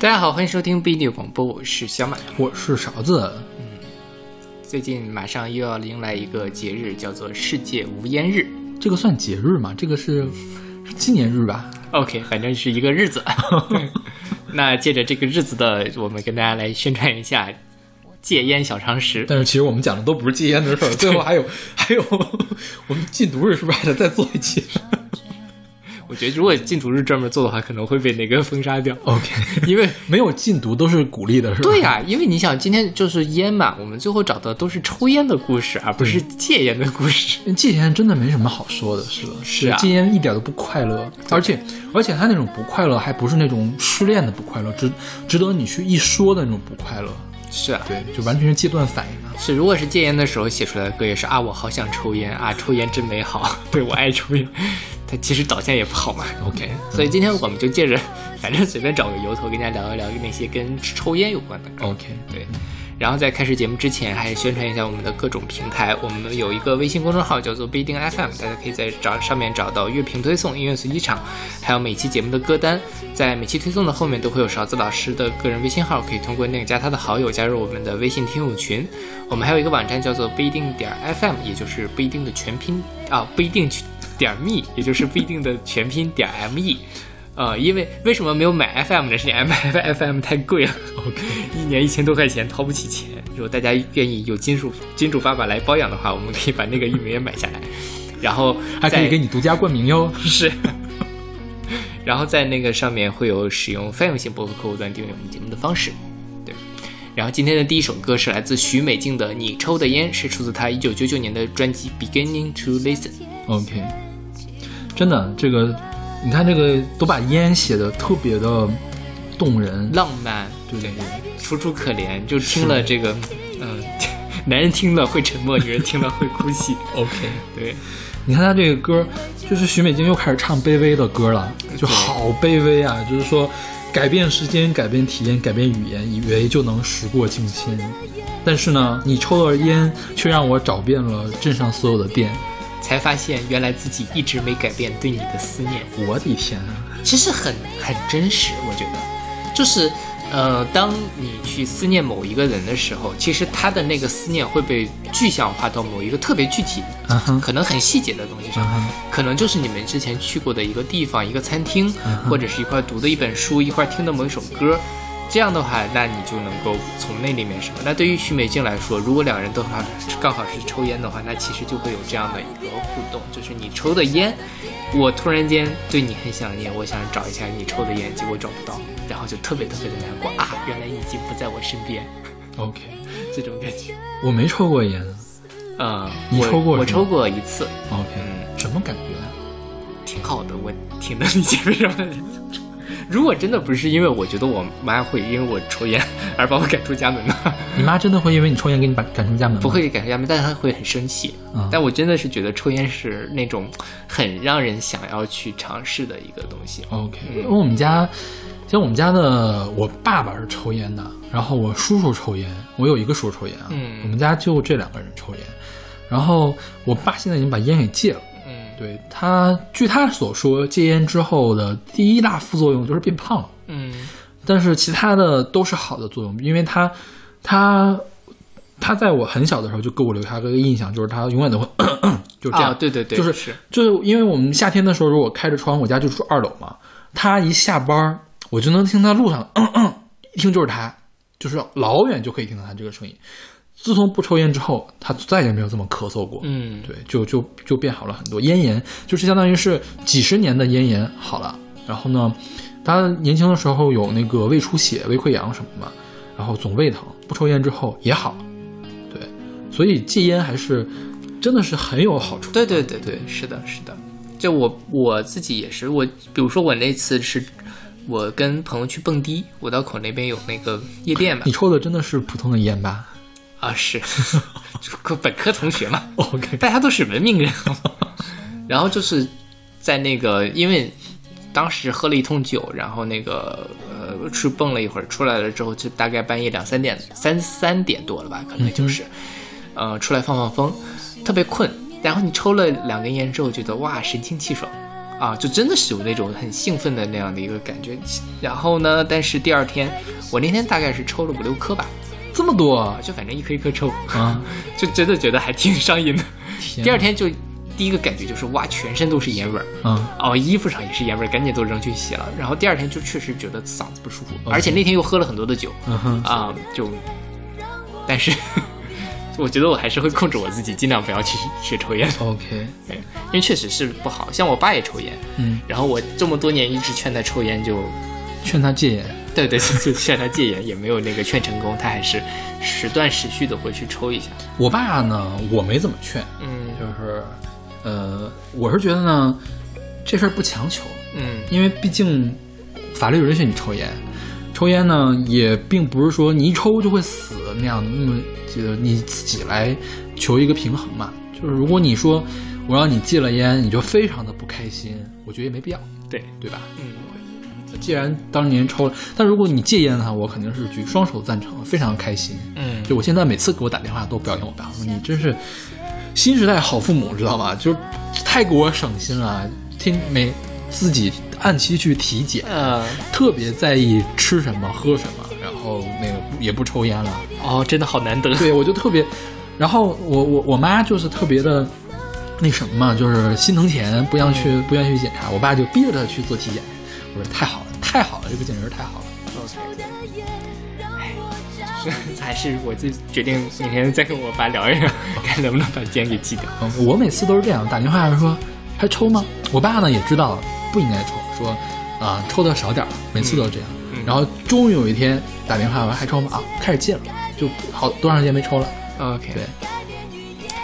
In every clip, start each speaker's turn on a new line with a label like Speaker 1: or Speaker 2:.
Speaker 1: 大家好，欢迎收听 B 六广播，我是小满。
Speaker 2: 我是勺子。
Speaker 1: 嗯最近马上又要迎来一个节日，叫做世界无烟日。
Speaker 2: 这个算节日吗？这个是是纪念日吧
Speaker 1: ？OK，反正是一个日子。那借着这个日子的，我们跟大家来宣传一下戒烟小常识。
Speaker 2: 但是其实我们讲的都不是戒烟的事儿，最后还有还有，我们禁毒日是不是还得再做一期
Speaker 1: 我觉得如果禁毒日专门做的话，可能会被那个封杀掉。
Speaker 2: ？OK，
Speaker 1: 因为
Speaker 2: 没有禁毒都是鼓励的，是吧？
Speaker 1: 对呀、因为你想，今天就是烟嘛，我们最后找的都是抽烟的故事，而不是戒烟的故事。
Speaker 2: 戒烟真的没什么好说的，是吧，
Speaker 1: 是啊
Speaker 2: 戒烟一点都不快乐，而且而且他那种不快乐还不是那种失恋的不快乐，值值得你去一说的那种不快乐，
Speaker 1: 是啊，
Speaker 2: 对，就完全是戒断反应啊。
Speaker 1: 是，如果是戒烟的时候写出来的歌，也是啊，我好想抽烟啊，抽烟真美好，对我爱抽烟。它其实导向也不好嘛。
Speaker 2: OK，
Speaker 1: 所以今天我们就借着，反正随便找个由头跟大家聊一聊那些跟抽烟有关的。
Speaker 2: OK，
Speaker 1: 对，然后在开始节目之前，还是宣传一下我们的各种平台。我们有一个微信公众号叫做不一定 FM，大家可以在找上面找到乐评推送、音乐随机场，还有每期节目的歌单。在每期推送的后面都会有勺子老师的个人微信号，可以通过那个加他的好友加入我们的微信听友群。我们还有一个网站叫做不一定点 FM，也就是不一定的全拼啊，不一定点 me，也就是不一定的全拼点 me。呃，因为为什么没有买 FM 呢？是因为 M FM 太贵了，OK，一年一千多块钱，掏不起钱。如果大家愿意有金属金主爸爸来包养的话，我们可以把那个域名也买下来，然后
Speaker 2: 还可以给你独家冠名哟。
Speaker 1: 是，然后在那个上面会有使用泛用型博客客户端订阅我们节目的方式。对，然后今天的第一首歌是来自许美静的《你抽的烟》，是出自她一九九九年的专辑《Beginning to Listen》。
Speaker 2: OK，真的，这个你看这个都把烟写的特别的动人，
Speaker 1: 浪漫，
Speaker 2: 对对对，
Speaker 1: 楚楚可怜，就听了这个，嗯、男人听了会沉默，女人听了会哭泣。
Speaker 2: OK，
Speaker 1: 对，
Speaker 2: 你看他这个歌，就是许美静又开始唱卑微的歌了，就好卑微啊！就是说，改变时间，改变体验，改变语言，以为就能时过境迁，但是呢，你抽了烟，却让我找遍了镇上所有的店。
Speaker 1: 才发现原来自己一直没改变对你的思念。
Speaker 2: 我的天啊！
Speaker 1: 其实很很真实，我觉得，就是，呃，当你去思念某一个人的时候，其实他的那个思念会被具象化到某一个特别具体、可能很细节的东西上，可能就是你们之前去过的一个地方、一个餐厅，或者是一块读的一本书、一块听的某一首歌。这样的话，那你就能够从那里面什么？那对于许美静来说，如果两人都好刚好是抽烟的话，那其实就会有这样的一个互动，就是你抽的烟，我突然间对你很想念，我想找一下你抽的烟，结果找不到，然后就特别特别的难过啊！原来你已经不在我身边，
Speaker 2: OK，
Speaker 1: 这种感觉。
Speaker 2: 我没抽过烟。
Speaker 1: 嗯，我
Speaker 2: 你抽过
Speaker 1: 我抽过一次
Speaker 2: ，OK，
Speaker 1: 嗯
Speaker 2: 什么感觉？
Speaker 1: 挺好的，我挺能理解为什么。如果真的不是因为我觉得我妈会因为我抽烟而把我赶出家门的话，
Speaker 2: 你妈真的会因为你抽烟给你把赶出家门吗？
Speaker 1: 不会赶出家门，但是她会很生气。
Speaker 2: 啊
Speaker 1: 但我真的是觉得抽烟是那种很让人想要去尝试的一个东西。
Speaker 2: OK，因为我们家，像我们家的，我爸爸是抽烟的，然后我叔叔抽烟，我有一个叔叔抽烟啊，
Speaker 1: 嗯
Speaker 2: 我们家就这两个人抽烟，然后我爸现在已经把烟给戒了。
Speaker 1: 嗯，
Speaker 2: 对他，据他所说，戒烟之后的第一大副作用就是变胖了，
Speaker 1: 嗯
Speaker 2: 但是其他的都是好的作用，因为他，他，他在我很小的时候就给我留下个印象，就是他永远都会 就这样，
Speaker 1: 啊，对对对，
Speaker 2: 就是
Speaker 1: 是
Speaker 2: 就是因为我们夏天的时候，如果开着窗，我家就住二楼嘛，他一下班儿，我就能听他路上，嗯嗯，一听就是他，就是老远就可以听到他这个声音。自从不抽烟之后，他再也没有这么咳嗽过。
Speaker 1: 嗯
Speaker 2: 对，就就就变好了很多。咽炎就是相当于是几十年的咽炎好了。然后呢，他年轻的时候有那个胃出血、胃溃疡什么嘛，然后总胃疼，不抽烟之后也好了。对，所以戒烟还是真的是很有好处。
Speaker 1: 对对对对，是的，是的。就我我自己也是，我比如说我那次是，我跟朋友去蹦迪，五道口那边有那个夜店嘛
Speaker 2: 你，抽的真的是普通的烟吧
Speaker 1: 啊是，就科本科同学嘛？
Speaker 2: OK，
Speaker 1: 大家都是文明人。然后就是在那个，因为当时喝了一通酒，然后那个呃去蹦了一会儿，出来了之后就大概半夜两三点，三三点多了吧，可能就是，
Speaker 2: 嗯
Speaker 1: 呃出来放放风，特别困。然后你抽了两根烟之后，觉得哇神清气爽，啊，就真的是有那种很兴奋的那样的一个感觉。然后呢，但是第二天，我那天大概是抽了五六颗吧，
Speaker 2: 这么多
Speaker 1: 啊，就反正一颗一颗抽，
Speaker 2: 啊！
Speaker 1: 就真的觉得还挺上瘾的。第二天就第一个感觉就是哇，全身都是烟味儿，
Speaker 2: 啊，
Speaker 1: 哦，衣服上也是烟味儿，赶紧都扔去洗了。然后第二天就确实觉得嗓子不舒服而且那天又喝了很多的酒啊，就，但是 我觉得我还是会控制我自己，尽量不要去学抽烟
Speaker 2: ，OK，
Speaker 1: 对，因为确实是不好。像我爸也抽烟，
Speaker 2: 嗯，
Speaker 1: 然后我这么多年一直劝他抽烟就，
Speaker 2: 劝他戒烟。
Speaker 1: 对对，就劝 他戒烟，也没有那个劝成功，他还是时断时续的会去抽一下。
Speaker 2: 我爸呢，我没怎么劝，
Speaker 1: 嗯
Speaker 2: 就是，呃，我是觉得呢，这事儿不强求，
Speaker 1: 嗯
Speaker 2: 因为毕竟法律允许你抽烟，抽烟呢也并不是说你一抽就会死那样的，那么就你自己来求一个平衡嘛。就是如果你说我让你戒了烟，你就非常的不开心，我觉得也没必要，
Speaker 1: 对，
Speaker 2: 对吧？
Speaker 1: 嗯
Speaker 2: 既然当年抽了，但如果你戒烟的话，我肯定是举双手赞成，非常开心。
Speaker 1: 嗯，
Speaker 2: 就我现在每次给我打电话都表扬我爸，我说你真是新时代好父母，知道吗？就是太给我省心了，听每自己按期去体检，
Speaker 1: 嗯，
Speaker 2: 特别在意吃什么喝什么，然后那个也不抽烟了。
Speaker 1: 哦，真的好难得。
Speaker 2: 对我就特别，然后我我我妈就是特别的那什么嘛，就是心疼钱，不愿意去不愿意去检查，我爸就逼着他去做体检。我说太好了，太好了，这个简直是太好了。
Speaker 1: 哎，就是还是我就决定明天再跟我爸聊一聊，看能不能把烟给戒掉。
Speaker 2: 嗯，我每次都是这样，打电话说还抽吗？我爸呢也知道不应该抽，说啊抽的少点儿，每次都是这样。
Speaker 1: 嗯
Speaker 2: 然后终于有一天打电话，我说还抽吗？啊，开始戒了，就好多长时间没抽了。
Speaker 1: OK，
Speaker 2: 对，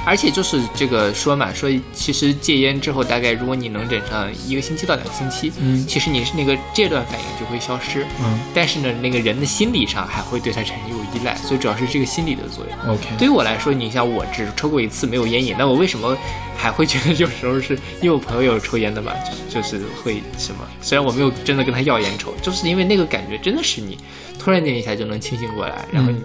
Speaker 1: 而且就是这个说嘛，说其实戒烟之后，大概如果你能忍上一个星期到两个星期，
Speaker 2: 嗯
Speaker 1: 其实你是那个戒断反应就会消失。
Speaker 2: 嗯
Speaker 1: 但是呢，那个人的心理上还会对它产生一种依赖，所以主要是这个心理的作用。
Speaker 2: ，OK，
Speaker 1: 对于我来说，你像我只抽过一次没有烟瘾，那我为什么还会觉得有时候是因为我朋友有抽烟的嘛，就是就是会什么？虽然我没有真的跟他要烟抽，就是因为那个感觉真的是你突然间一下就能清醒过来，然后
Speaker 2: 嗯
Speaker 1: 你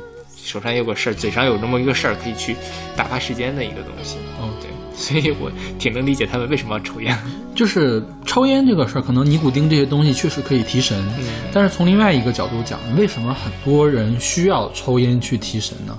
Speaker 1: 手上有个事儿，嘴上有这么一个事儿可以去打发时间的一个东西。
Speaker 2: 嗯
Speaker 1: 对，所以我挺能理解他们为什么要抽烟。
Speaker 2: 就是抽烟这个事儿，可能尼古丁这些东西确实可以提神，
Speaker 1: 嗯
Speaker 2: 但是从另外一个角度讲，为什么很多人需要抽烟去提神呢？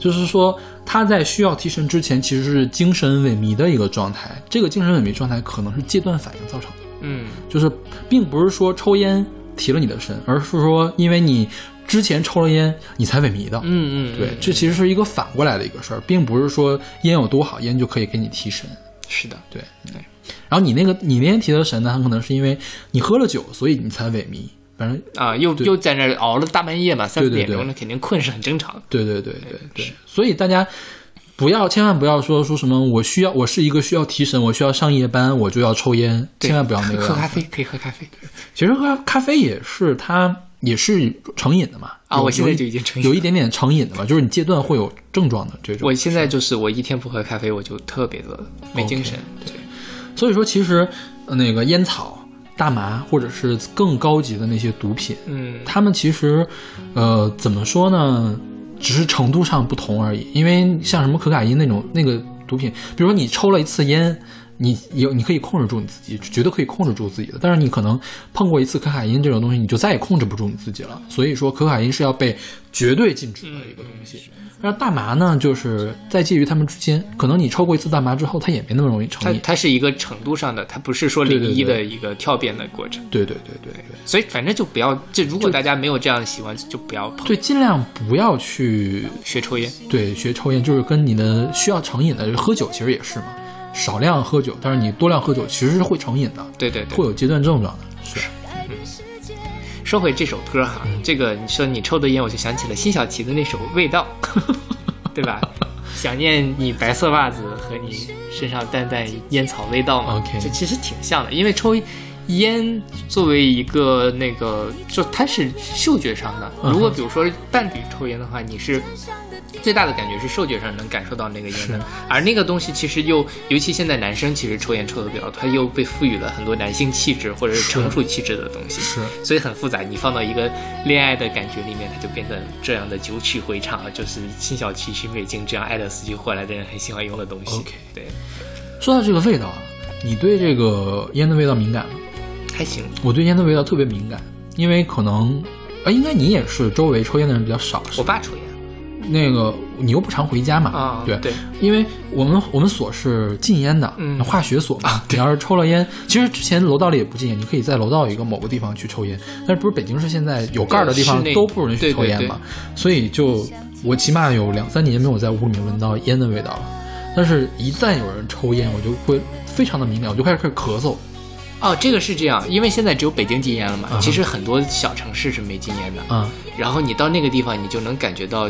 Speaker 2: 就是说他在需要提神之前，其实是精神萎靡的一个状态，这个精神萎靡状态可能是戒断反应造成的。
Speaker 1: 嗯
Speaker 2: 就是并不是说抽烟提了你的神，而是说因为你之前抽了烟，你才萎靡的。
Speaker 1: 嗯嗯，
Speaker 2: 对，这其实是一个反过来的一个事儿，并不是说烟有多好，烟就可以给你提神。
Speaker 1: 是的，
Speaker 2: 对
Speaker 1: 对。
Speaker 2: 然后你那个你那天提的神呢，很可能是因为你喝了酒，所以你才萎靡。反正
Speaker 1: 啊，又又在那儿熬了大半夜嘛，三点钟那，肯定困是很正常的。
Speaker 2: 对对对对对，所以大家不要千万不要说说什么我需要我是一个需要提神，我需要上夜班，我就要抽烟，千万不要那个。
Speaker 1: 喝咖啡可以喝咖啡
Speaker 2: 其实喝咖啡也是它也是成瘾的嘛。
Speaker 1: 啊我现在就已经成瘾
Speaker 2: 有一点点成瘾的嘛，就是你戒断会有症状的这种。
Speaker 1: 我现在就是我一天不喝咖啡，我就特别的没精神。对，
Speaker 2: 所以说，其实呃那个烟草、大麻或者是更高级的那些毒品，
Speaker 1: 嗯
Speaker 2: 他们其实，呃，怎么说呢？只是程度上不同而已。因为像什么可卡因那种那个毒品，比如说你抽了一次烟，你有你可以控制住你自己，绝对可以控制住自己的。但是你可能碰过一次可卡因这种东西，你就再也控制不住你自己了。所以说，可卡因是要被绝对禁止的一个东西。那大麻呢，就是在介于他们之间，可能你抽过一次大麻之后，它也没那么容易成瘾。
Speaker 1: 它是一个程度上的，它不是说零一的一个跳变的过程。
Speaker 2: 对对对对对。
Speaker 1: 所以反正就不要，就如果大家没有这样的习惯，就不要碰
Speaker 2: 对，尽量不要去
Speaker 1: 学抽烟。
Speaker 2: 对学抽烟，就是跟你的需要成瘾的喝酒其实也是嘛，少量喝酒，但是你多量喝酒其实是会成瘾的，
Speaker 1: 对对对
Speaker 2: 会。有戒断症状的。是，
Speaker 1: 说回这首歌哈，这个你说你抽的烟，我就想起了辛晓琪的那首《味道》，对吧？想念你白色袜子和你身上淡淡烟草味道嘛
Speaker 2: OK
Speaker 1: 这其实挺像的，因为抽烟作为一个那个，就它是嗅觉上的。如果比如说伴侣抽烟的话，你是最大的感觉是嗅觉上能感受到那个烟
Speaker 2: 是
Speaker 1: 的，而那个东西其实又，尤其现在男生其实抽烟抽的比较多，他又被赋予了很多男性气质或者是
Speaker 2: 是
Speaker 1: 成熟气质的东西，
Speaker 2: 是
Speaker 1: 所以很复杂。你放到一个恋爱的感觉里面，它就变成这样的九曲回肠，就是辛晓琪、许美静这样爱的死去活来的人很喜欢用的东西。
Speaker 2: OK
Speaker 1: 对，
Speaker 2: 说到这个味道啊，你对这个烟的味道敏感吗？
Speaker 1: 还行，
Speaker 2: 我对烟的味道特别敏感，因为可能，啊，应该你也是，周围抽烟的人比较少。
Speaker 1: 我爸抽烟。
Speaker 2: 那个你又不常回家嘛？
Speaker 1: 啊，
Speaker 2: 对
Speaker 1: 对，
Speaker 2: 因为我们我们所是禁烟的，
Speaker 1: 嗯
Speaker 2: 化学所嘛。你要是抽了烟，其实之前楼道里也不禁烟，你可以在楼道一个某个地方去抽烟，但是不是北京市现在有盖儿的地方都不允许抽烟嘛？所以就我起码有两三年没有在屋里面闻到烟的味道了。但是，一旦有人抽烟，我就会非常的敏感，我就开始开始咳嗽。
Speaker 1: 哦，这个是这样，因为现在只有北京禁烟了嘛，
Speaker 2: 嗯
Speaker 1: 其实很多小城市是没禁烟的。
Speaker 2: 嗯、
Speaker 1: 然后你到那个地方，你就能感觉到，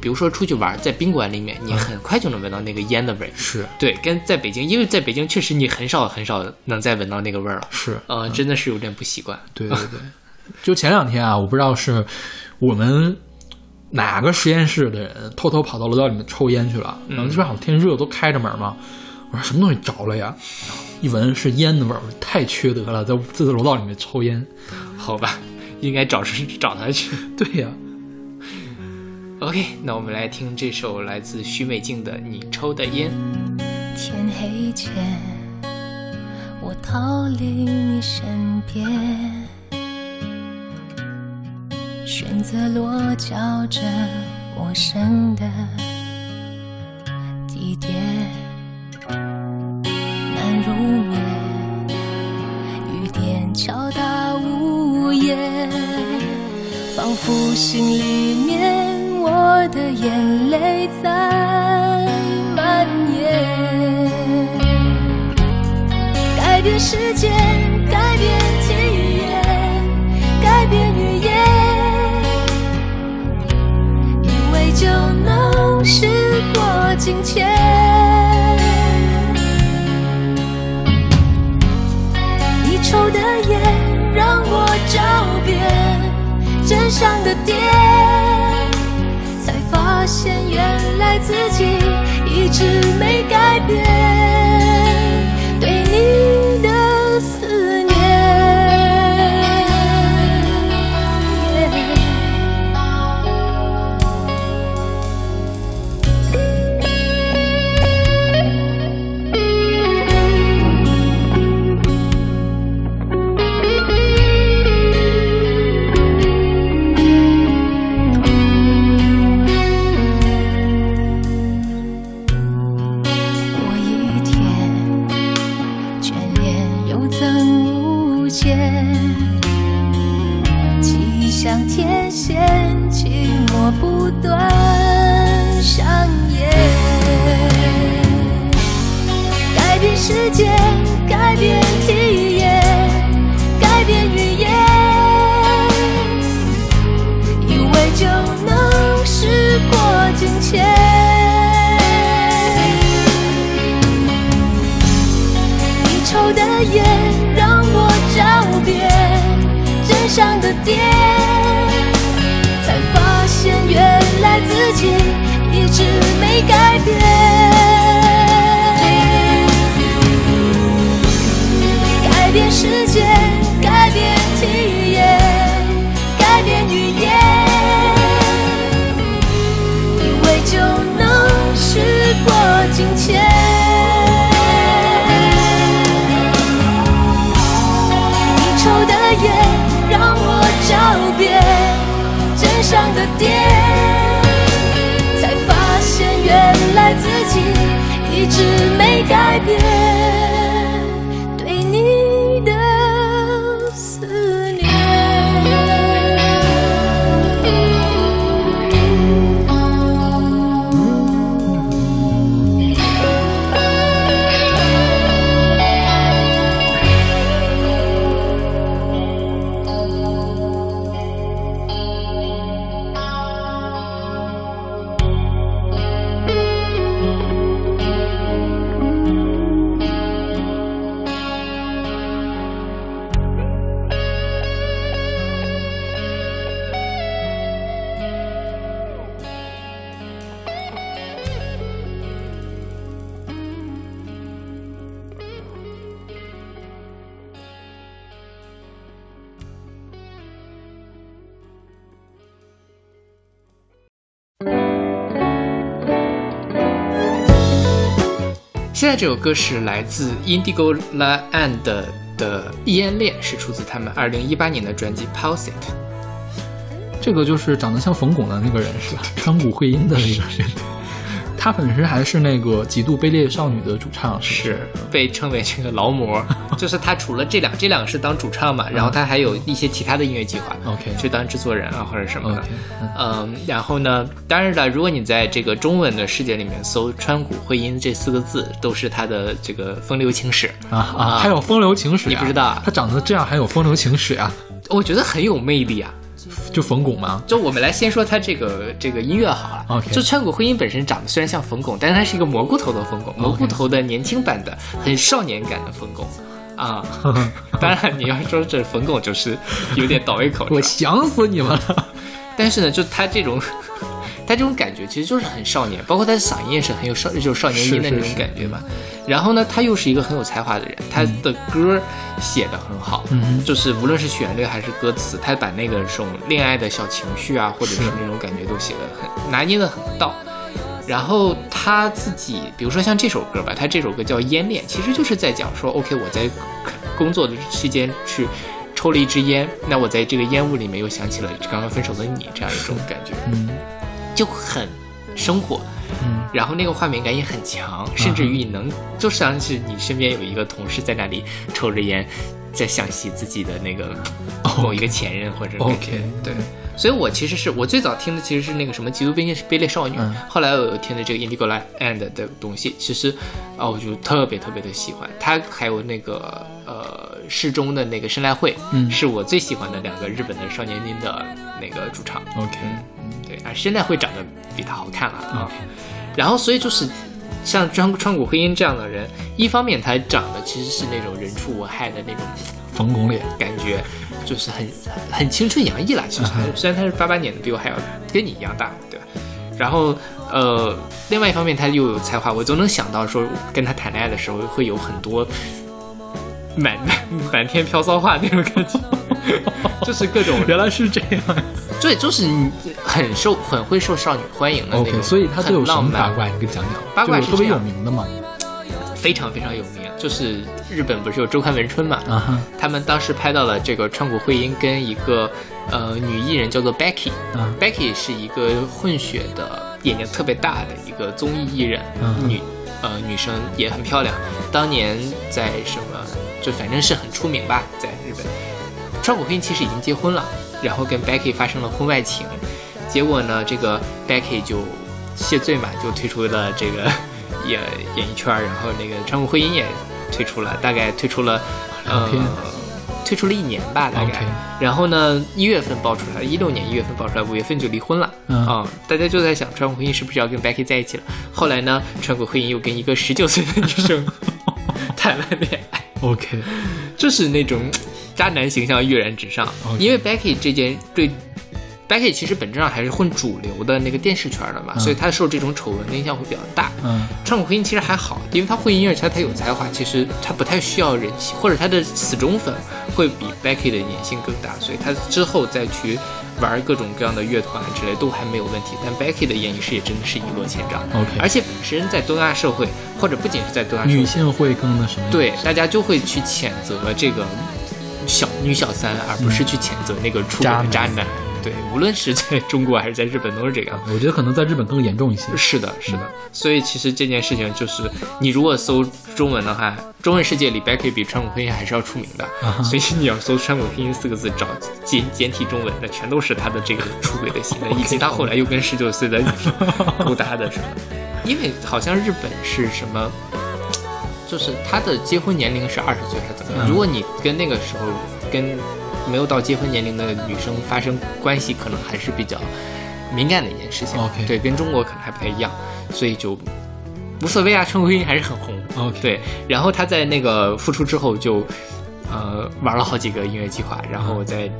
Speaker 1: 比如说出去玩，在宾馆里面，你很快就能闻到那个烟的味儿。
Speaker 2: 是
Speaker 1: 对，跟在北京，因为在北京确实你很少很少能再闻到那个味儿了。
Speaker 2: 是，
Speaker 1: 呃，真的是有点不习惯。
Speaker 2: 对对对，就前两天啊，我不知道是我们哪个实验室的人偷偷跑到楼道里面抽烟去了，然后这边好像天热，都开着门嘛。我说什么东西着了呀？一闻是烟的味儿，太缺德了，在在楼道里面抽烟。
Speaker 1: 好吧，应该找是 找他去。
Speaker 2: 对呀、
Speaker 1: OK，那我们来听这首来自许美静的《你抽的烟》。
Speaker 3: 天黑前，我逃离你身边，选择落脚这陌生的地点，难入眠，雨点敲打屋檐，仿佛心里面我的眼泪在蔓延。改变世界，改变体验，改变语言，以为就能时过境迁。找遍真相的点，才发现原来自己一直没改变。
Speaker 1: 这首歌是来自 Indigo La And 的《异烟恋》，是出自他们二零一八年的专辑《Pulse It》。
Speaker 2: 这个就是长得像冯巩的那个人是吧？川谷惠音的那个人，他本身还是那个极度卑劣少女的主唱，是
Speaker 1: 是被称为这个劳模，就是他除了这两这两个是当主唱嘛，然后他还有一些其他的音乐计划
Speaker 2: ，OK，
Speaker 1: 去当制作人啊或者什么的嗯，然后呢，当然了，如果你在这个中文的世界里面搜川谷惠音这四个字，都是他的这个风流情史
Speaker 2: 啊啊，还有风流情史，
Speaker 1: 你不知道？
Speaker 2: 他长得这样还有风流情史啊？
Speaker 1: 我觉得很有魅力啊。
Speaker 2: 就冯巩吗？
Speaker 1: 就我们来先说他这个这个音乐好了。
Speaker 2: OK。
Speaker 1: 就川谷惠音本身长得虽然像冯巩，但是他是一个蘑菇头的冯巩，蘑菇头的年轻版的，很少年感的冯巩啊。当然你要说这冯巩就是有点倒胃口，
Speaker 2: 我想死你们了。
Speaker 1: 但是呢，就他这种。他这种感觉其实就是很少年，包括他的嗓音也是很有少，就是少年音的那种感觉嘛。然后呢，他又是一个很有才华的人，他的歌写的很好，就是无论是旋律还是歌词，他把那个种恋爱的小情绪啊，或者是那种感觉都写的很拿捏的很到。然后他自己，比如说像这首歌吧，他这首歌叫《烟恋》，其实就是在讲说，OK，我在工作的期间去抽了一支烟，那我在这个烟雾里面又想起了刚刚分手的你，这样一种感觉。嗯。就很生活，
Speaker 2: 嗯，
Speaker 1: 然后那个画面感也很强，甚至于你能就像是你身边有一个同事在那里抽着烟，在想起自己的那个某一个前任或者
Speaker 2: OK
Speaker 1: 对，所以我其实是我最早听的其实是那个什么极度卑劣卑劣少女，后来我又听的这个 Indigo l And 的东西，其实啊我就特别特别的喜欢，他还有那个呃适中的那个生来会，
Speaker 2: 嗯，
Speaker 1: 是我最喜欢的两个日本的少年音的那个主唱。
Speaker 2: OK。
Speaker 1: 对啊，现在会长得比他好看了啊。然后，所以就是像川川谷惠音这样的人，一方面他长得其实是那种人畜无害的那种
Speaker 2: 冯巩脸。
Speaker 1: 感觉，就是很很青春洋溢啦。其实虽然他是八八年的，比我还要跟你一样大，对吧？然后呃，另外一方面他又有才华，我总能想到说跟他谈恋爱的时候会有很多满 满天飘骚话那种感觉，就是各种
Speaker 2: 原来是这样。
Speaker 1: 对，就是你很受很会受少女欢迎的那
Speaker 2: 个，所以他都有
Speaker 1: 什么
Speaker 2: 八卦？你给讲讲。
Speaker 1: 八卦是
Speaker 2: 特别有名的嘛，
Speaker 1: 非常非常有名。就是日本不是有周刊文春嘛？他们当时拍到了这个川谷惠音跟一个呃女艺人叫做 Becky，
Speaker 2: 啊
Speaker 1: ，Becky 是一个混血的，眼睛特别大的一个综艺艺人，女呃女生也很漂亮。当年在什么就反正是很出名吧，在日本。川谷惠音其实已经结婚了。然后跟 Becky 发生了婚外情，结果呢，这个 Becky 就谢罪嘛，就退出了这个演演艺圈，然后那个川谷惠音也退出了，大概退出了呃，退出了一年吧，大概。然后呢，一月份爆出来，一六年一月份爆出来，五月份就离婚了啊！大家就在想川谷惠音是不是要跟 Becky 在一起了？后来呢，川谷惠音又跟一个十九岁的女生 谈了恋爱。
Speaker 2: OK，
Speaker 1: 就是那种。渣男形象跃然纸上，因为 Becky 这件对 Becky 其实本质上还是混主流的那个电视圈的嘛，所以他受这种丑闻的影响会比较大。
Speaker 2: 嗯，
Speaker 1: 川谷惠音其实还好，因为他混音乐，他他有才华，其实他不太需要人气，或者他的死忠粉会比 Becky 的粘性更大，所以他之后再去玩各种各样的乐团之类都还没有问题。但 Becky 的演艺事业真的是一落千丈。
Speaker 2: OK，
Speaker 1: 而且本身在东亚社会，或者不仅是在东亚，
Speaker 2: 女性会更那什么？
Speaker 1: 对，大家就会去谴责这个。小女小三，而不是去谴责那个出轨的渣男。对，无论是在中国还是在日本，都是这样。
Speaker 2: 我觉得可能在日本更严重一些。
Speaker 1: 是的，是的。所以其实这件事情就是，你如果搜中文的话，中文世界里 Becky 比川谷惠音还是要出名的。所以你要搜川谷惠音四个字，找简简体中文，那全都是他的这个出轨的行为，以及他后来又跟十九岁的女生 勾搭的什么。因为好像日本是什么？就是他的结婚年龄是二十岁还是怎么样？如果你跟那个时候跟没有到结婚年龄的女生发生关系，可能还是比较敏感的一件事情。
Speaker 2: OK，
Speaker 1: 对，跟中国可能还不太一样，所以就无所谓啊。陈慧音还是很红。
Speaker 2: OK，
Speaker 1: 对。然后他在那个复出之后就呃玩了好几个音乐计划，然后在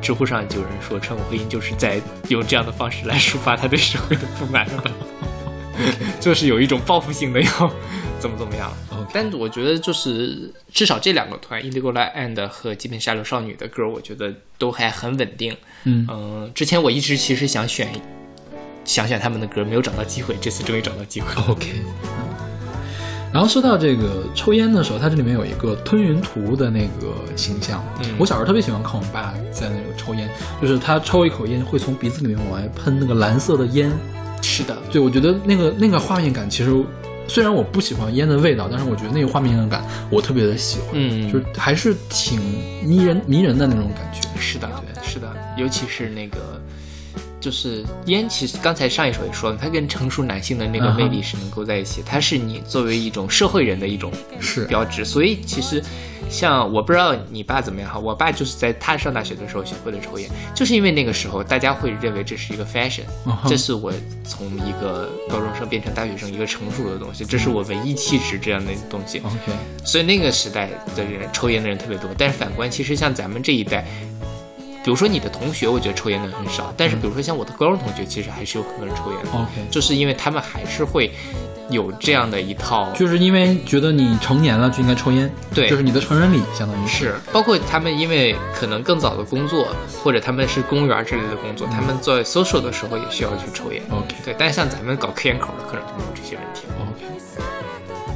Speaker 1: 知乎上就有人说陈慧音就是在用这样的方式来抒发他对社会的不满，就是有一种报复性的要。怎么怎么样？但我觉得就是至少这两个团，Indigo And 和极品下流少女的歌，我觉得都还很稳定。
Speaker 2: 嗯
Speaker 1: 嗯，之前我一直其实想选想选他们的歌，没有找到机会，这次终于找到机会。
Speaker 2: OK。然后说到这个抽烟的时候，它这里面有一个吞云图的那个形象。
Speaker 1: 嗯
Speaker 2: 我小时候特别喜欢看我爸在那个抽烟，就是他抽一口烟会从鼻子里面往外喷那个蓝色的烟。
Speaker 1: 是的，
Speaker 2: 对，我觉得那个那个画面感，其实虽然我不喜欢烟的味道，但是我觉得那个画面感我特别的喜欢，
Speaker 1: 嗯
Speaker 2: 就是还是挺迷人迷人的那种感觉。
Speaker 1: 是的，对是的，尤其是那个，就是烟，其实刚才上一首也说了，它跟成熟男性的那个魅力是能够在一起，它是你作为一种社会人的一种
Speaker 2: 是
Speaker 1: 标志。所以其实，像我不知道你爸怎么样哈，我爸就是在他上大学的时候学会了抽烟，就是因为那个时候大家会认为这是一个 fashion，、
Speaker 2: 嗯
Speaker 1: 这是我从一个高中生变成大学生一个成熟的东西，这是我文艺气质这样的东西。
Speaker 2: OK，
Speaker 1: 所以那个时代的人抽烟的人特别多，但是反观，其实像咱们这一代，比如说你的同学，我觉得抽烟的人很少，但是比如说像我的高中同学，其实还是有很多人抽烟的
Speaker 2: ，OK。
Speaker 1: 就是因为他们还是会有这样的一套，
Speaker 2: 就是因为觉得你成年了就应该抽烟，
Speaker 1: 对。
Speaker 2: 就是你的成人礼，相当于
Speaker 1: 是。包括他们因为可能更早的工作，或者他们是公务员之类的工作，他们在 social 的时候也需要去抽烟。
Speaker 2: OK
Speaker 1: 对，但是像咱们搞科研口的，可能就没有这些问题。
Speaker 2: OK。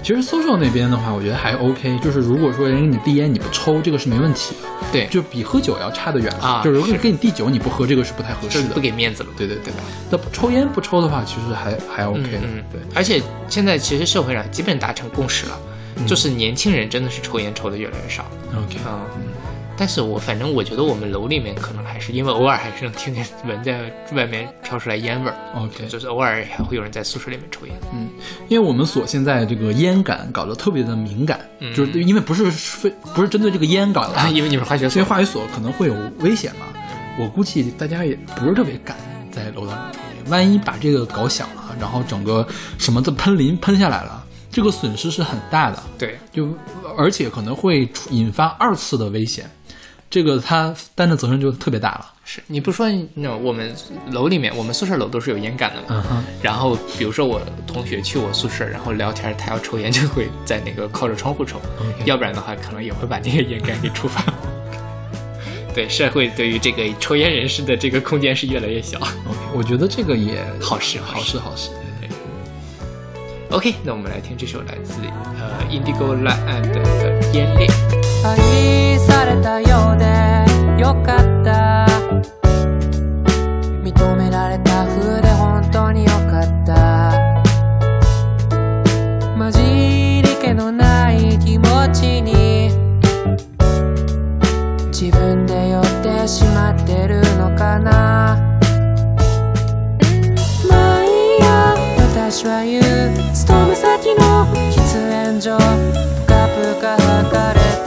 Speaker 2: 其实 social 那边的话，我觉得还 OK，就是如果说人给你递烟你不抽，这个是没问题的，
Speaker 1: 对，
Speaker 2: 就比喝酒要差得远了。
Speaker 1: 啊
Speaker 2: 就是如果给你递酒你不喝，这个是不太合适的。
Speaker 1: 就是不给面子了。
Speaker 2: 对对对吧？那抽烟不抽的话，其实还还 OK 的。
Speaker 1: 嗯，
Speaker 2: 对，
Speaker 1: 而且现在其实社会上基本达成共识了，
Speaker 2: 嗯
Speaker 1: 就是年轻人真的是抽烟抽的越来越少。
Speaker 2: OK，
Speaker 1: 嗯，但是我反正我觉得我们楼里面可能还是因为偶尔还是能听见闻在外面飘出来烟味儿
Speaker 2: ，OK，
Speaker 1: 就是偶尔还会有人在宿舍里面抽烟。
Speaker 2: 嗯，因为我们所现在这个烟感搞得特别的敏感，
Speaker 1: 嗯。
Speaker 2: 就是因为不是非不是针对这个烟搞的啊，
Speaker 1: 因为你们化学所。
Speaker 2: 因为化学所可能会有危险嘛，我估计大家也不是特别敢在楼道里抽烟，万一把这个搞响了，然后整个什么的喷淋喷下来了，这个损失是很大的，
Speaker 1: 对，
Speaker 2: 就而且可能会出引发二次的危险，这个他担的责任就特别大了。
Speaker 1: 是你不说那我们楼里面，我们宿舍楼都是有烟感的嘛。然后比如说我同学去我宿舍，然后聊天，他要抽烟就会在那个靠着窗户抽要不然的话可能也会把这个烟杆给触发。对，社会对于这个抽烟人士的这个空间是越来越小。
Speaker 2: OK，我觉得这个也
Speaker 1: 好事
Speaker 2: 好事好事。
Speaker 1: OK，那我们来听这首来自呃 Indigo Land 的《烟烈》。
Speaker 4: 愛されたようでよかった。認められた風で本当によかった。混じり気のない気持ちに自分で酔ってしまってるのかな。まあいいや私は言う。勤め先の喫煙所ぷかぷか吐かれて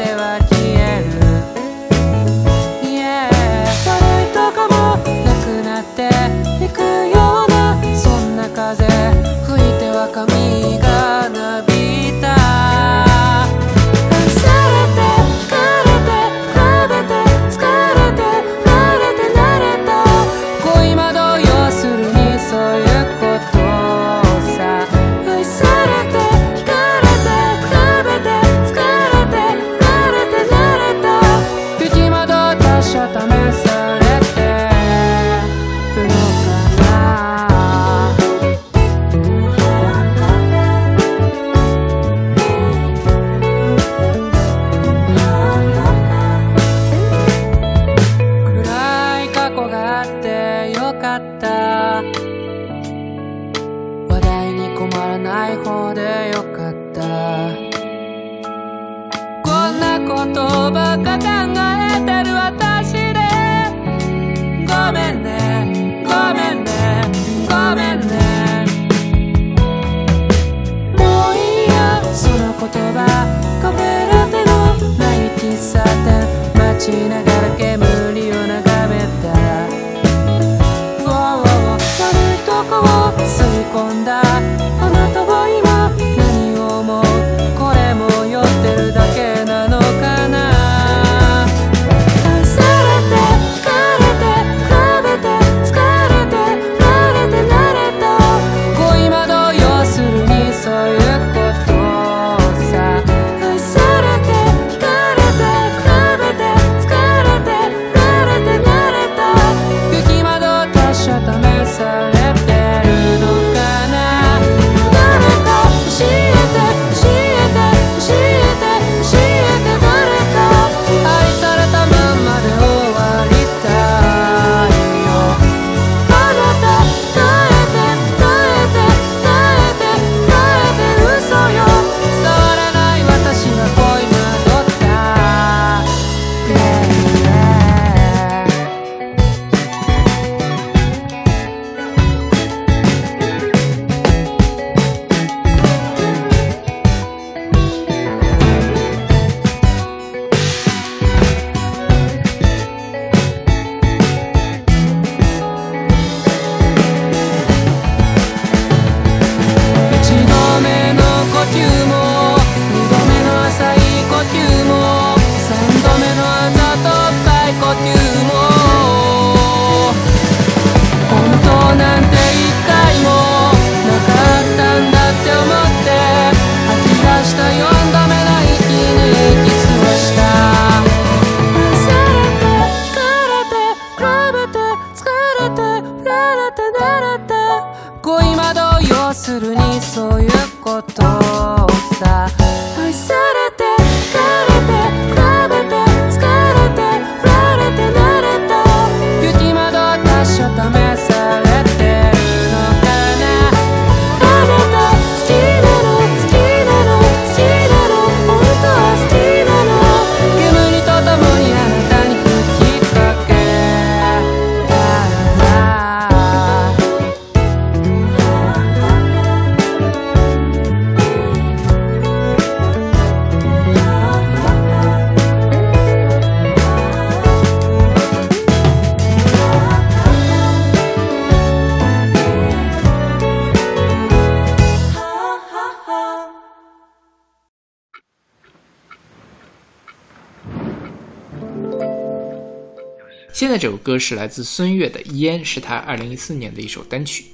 Speaker 1: 现在这首歌是来自孙悦的《烟》，是他二零一四年的一首单曲，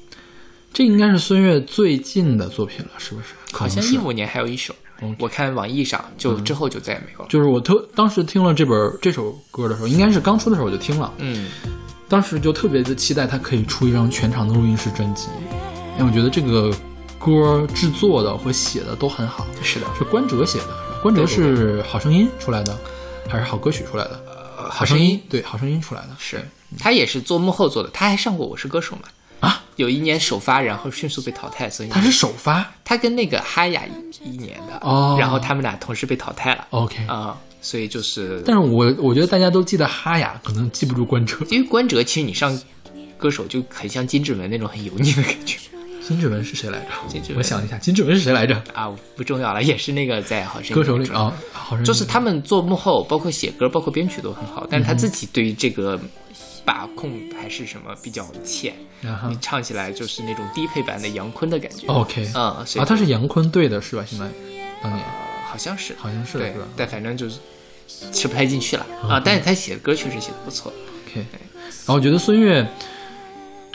Speaker 2: 这应该是孙悦最近的作品了，是不是？
Speaker 1: 好像一五年还有一首，我看网易上就之后就再也没有了。
Speaker 2: 就是我特当时听了这本这首歌的时候，应该是刚出的时候我就听了，
Speaker 1: 嗯，
Speaker 2: 当时就特别的期待他可以出一张全长的录音室专辑，因为我觉得这个歌制作的和写的都很好，
Speaker 1: 是的，
Speaker 2: 是关喆写的，关喆是好声音出来的，还是好歌曲出来的？
Speaker 1: 呃
Speaker 2: 好声音，对，好声音出来的，
Speaker 1: 是。他也是做幕后做的，他还上过《我是歌手》嘛。
Speaker 2: 啊，
Speaker 1: 有一年首发，然后迅速被淘汰，所以
Speaker 2: 他是首发？
Speaker 1: 他跟那个哈雅一一年的，
Speaker 2: 哦。
Speaker 1: 然后他们俩同时被淘汰了
Speaker 2: ，OK。
Speaker 1: 啊、所以就是，
Speaker 2: 但是我我觉得大家都记得哈雅，可能记不住关喆。
Speaker 1: 因为关喆其实你上歌手就很像金志文那种很油腻的感觉
Speaker 2: 金志文是谁来着？
Speaker 1: 金志文。
Speaker 2: 我想一下，金志文是谁来着？
Speaker 1: 啊，不重要了，也是那个在好声音
Speaker 2: 歌手里
Speaker 1: 中
Speaker 2: 啊，好声音。
Speaker 1: 就是他们做幕后，包括写歌，包括编曲都很好，但是他自己对于这个把控还是什么比较欠，
Speaker 2: 啊哈。
Speaker 1: 你唱起来就是那种低配版的杨坤的感觉。
Speaker 2: OK
Speaker 1: 嗯，
Speaker 2: 啊，他是杨坤对的是吧？现在当年。
Speaker 1: 好像是，
Speaker 2: 好像是
Speaker 1: 对
Speaker 2: 是吧，
Speaker 1: 但反正就是吃不太进去了。啊。但是他写的歌确实写的不错
Speaker 2: ，OK，然后我觉得孙悦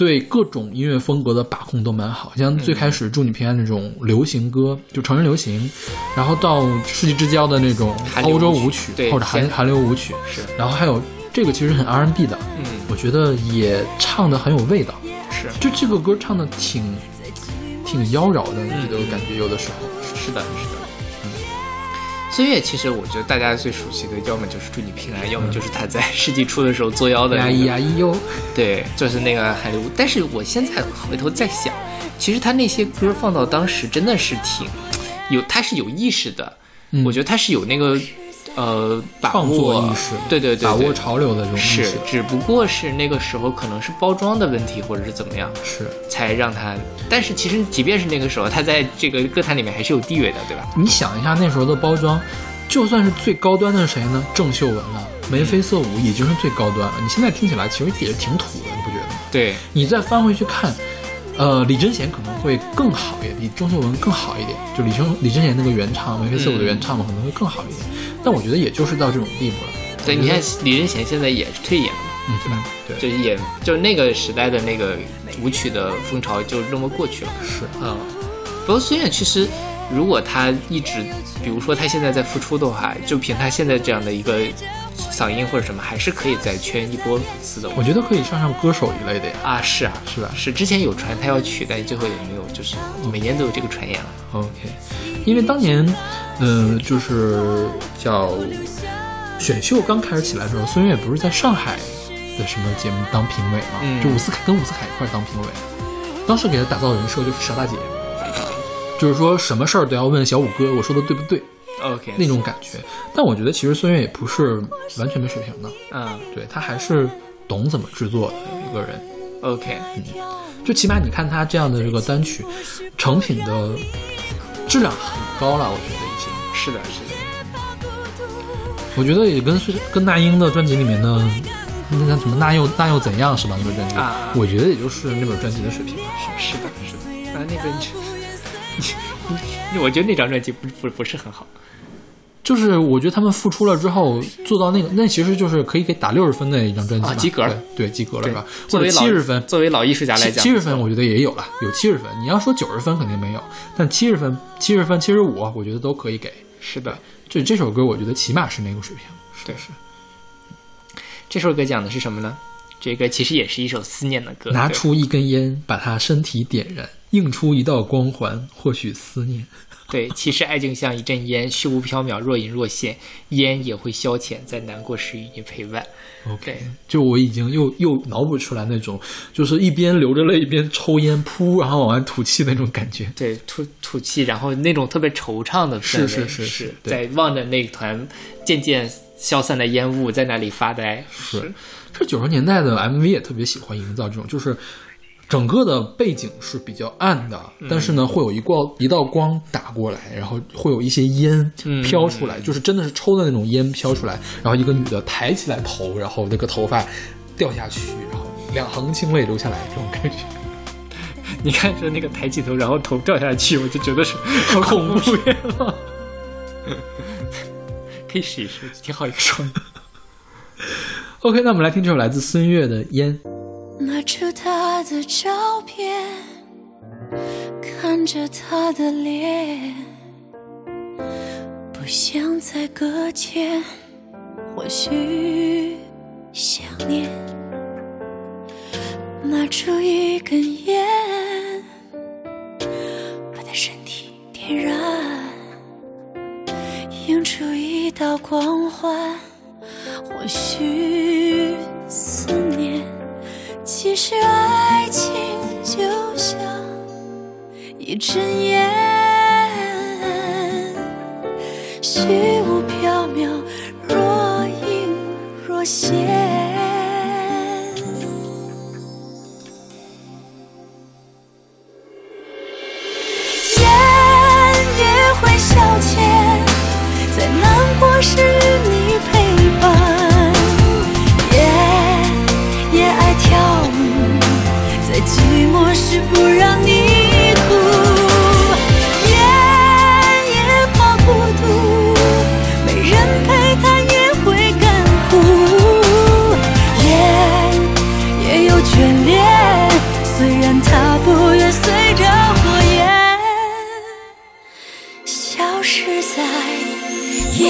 Speaker 2: 对各种音乐风格的把控都蛮好，像最开始《祝你平安》那种流行歌，就成人流行，然后到《世纪之交》的那种欧洲舞
Speaker 1: 舞曲
Speaker 2: 或者韩韩流舞曲，
Speaker 1: 是
Speaker 2: 然后还有这个其实很 R&B 的，
Speaker 1: 嗯，
Speaker 2: 我觉得也唱的很有味道，
Speaker 1: 是
Speaker 2: 就这个歌唱的挺挺妖娆的，
Speaker 1: 嗯
Speaker 2: 你的感觉有的时候。
Speaker 1: 是的，是的。嗯，孙悦其实我觉得大家最熟悉的，要么就是祝你平安，要么就是他在 世纪初的时候作妖的、那
Speaker 2: 呀
Speaker 1: 个
Speaker 2: 咿呀咿哟，
Speaker 1: 对，就是那个海流。但是我现在回头再想，其实他那些歌放到当时真的是挺有，他是有意识的。
Speaker 2: 嗯
Speaker 1: 我觉得他是有那个呃把握
Speaker 2: 意识
Speaker 1: 对对对
Speaker 2: 把握潮流的这种意
Speaker 1: 是
Speaker 2: 识，，
Speaker 1: 只不过是那个时候可能是包装的问题，或者是怎么样，
Speaker 2: 是。
Speaker 1: 才让他。但是其实即便是那个时候，他在这个歌坛里面还是有地位的，对吧？
Speaker 2: 你想一下那时候的包装，就算是最高端的是谁呢？郑秀文了，眉飞色舞已经是最高端了。你现在听起来其实也是挺土的，你不觉得吗？
Speaker 1: 对，
Speaker 2: 你再翻回去看，呃，李贞贤可能会更好一点，比郑秀文更好一点。就李贞李贞贤那个原唱，眉飞色舞的原唱嘛，可能会更好一点。但我觉得也就是到这种地步了。
Speaker 1: 对，你看李贞贤现在也是退演了嘛，
Speaker 2: 嗯，对吧？对，
Speaker 1: 就也就那个时代的那个舞曲的风潮就那么过去了。
Speaker 2: 是
Speaker 1: 嗯，不过孙悦其实，如果他一直，比如说他现在在复出的话，就凭他现在这样的一个嗓音或者什么，还是可以再圈一波粉丝的。
Speaker 2: 我觉得可以上上歌手一类的呀。
Speaker 1: 啊，是啊，
Speaker 2: 是吧
Speaker 1: 是之前有传他要去，但最后也没有，就是每年都有这个传言了。
Speaker 2: OK，因为当年，呃，就是叫选秀刚开始起来的时候，孙悦不是在上海的什么节目当评委嘛？
Speaker 1: 嗯
Speaker 2: 就伍思凯跟伍思凯一块当评委，当时给他打造人设就是傻大姐，就是说什么事儿都要问小五哥，我说的对不对
Speaker 1: OK，
Speaker 2: 那种感觉。但我觉得其实孙悦也不是完全没水平的，
Speaker 1: 嗯
Speaker 2: 对他还是懂怎么制作的一个人。
Speaker 1: ，OK，嗯
Speaker 2: 就起码你看他这样的这个单曲，成品的质量很高了，我觉得已经。
Speaker 1: 是的，是的，
Speaker 2: 我觉得也跟跟那英的专辑里面的那那什么那又那又怎样是吧？那本专辑，
Speaker 1: 啊
Speaker 2: 我觉得也就是那本专辑的水平了。
Speaker 1: 是的，是的。啊，那个，我觉得那张专辑不不不是很好。
Speaker 2: 就是我觉得他们复出了之后做到那个，那其实就是可以给打六十分的一张专辑嘛
Speaker 1: 啊及格了
Speaker 2: 对，及格了
Speaker 1: 对
Speaker 2: 是吧？或者
Speaker 1: 作为老
Speaker 2: 七十分，
Speaker 1: 作为老艺术家来讲，
Speaker 2: 七七十分我觉得也有了，有七十分。你要说九十分肯定没有，但七十分、七十分、七十五，我觉得都可以给。
Speaker 1: 是的。
Speaker 2: 就这首歌，我觉得起码是那个水平。
Speaker 1: 对，是。这首歌讲的是什么呢？这个其实也是一首思念的歌。
Speaker 2: 拿出一根烟，把他身体点燃，映出一道光环，或许思念。
Speaker 1: 对，其实爱情像一阵烟，虚无缥缈，若隐若现，烟也会消遣，在难过时与你陪伴。
Speaker 2: OK，就我已经又又脑补出来那种，就是一边流着泪一边抽烟，噗，然后往外吐气那种感觉。
Speaker 1: 对，吐吐气，然后那种特别惆怅的氛围，
Speaker 2: 是是是是对
Speaker 1: 在望着那团渐渐消散的烟雾，在那里发呆。
Speaker 2: 是，这九十年代的 MV 也特别喜欢营造这种，就是整个的背景是比较暗的，但是呢，会有一光一道光打过来，然后会有一些烟
Speaker 1: 嗯
Speaker 2: 飘出来，就是真的是抽的那种烟飘出来，然后一个女的抬起来头，然后那个头发掉下去，然后两行清泪流下来，这种感觉。
Speaker 1: 你看着那个抬起头，然后头掉下去，我就觉得是好恐怖片了。可以试一试，挺好一个双音。
Speaker 2: OK，那我们来听这首来自孙悦的《烟》。
Speaker 3: 拿出他的照片，看着他的脸，不想再搁浅，或许想念。拿出一根烟，把他身体点燃，映出一道光环，或许思念。其实爱情就像一阵烟，虚无缥缈，若隐若现。烟也会消遣，在难过时。寂寞时不让你哭。夜也怕孤独，没人陪他也会干枯。夜也有眷恋，虽然他不愿随着火焰消失在夜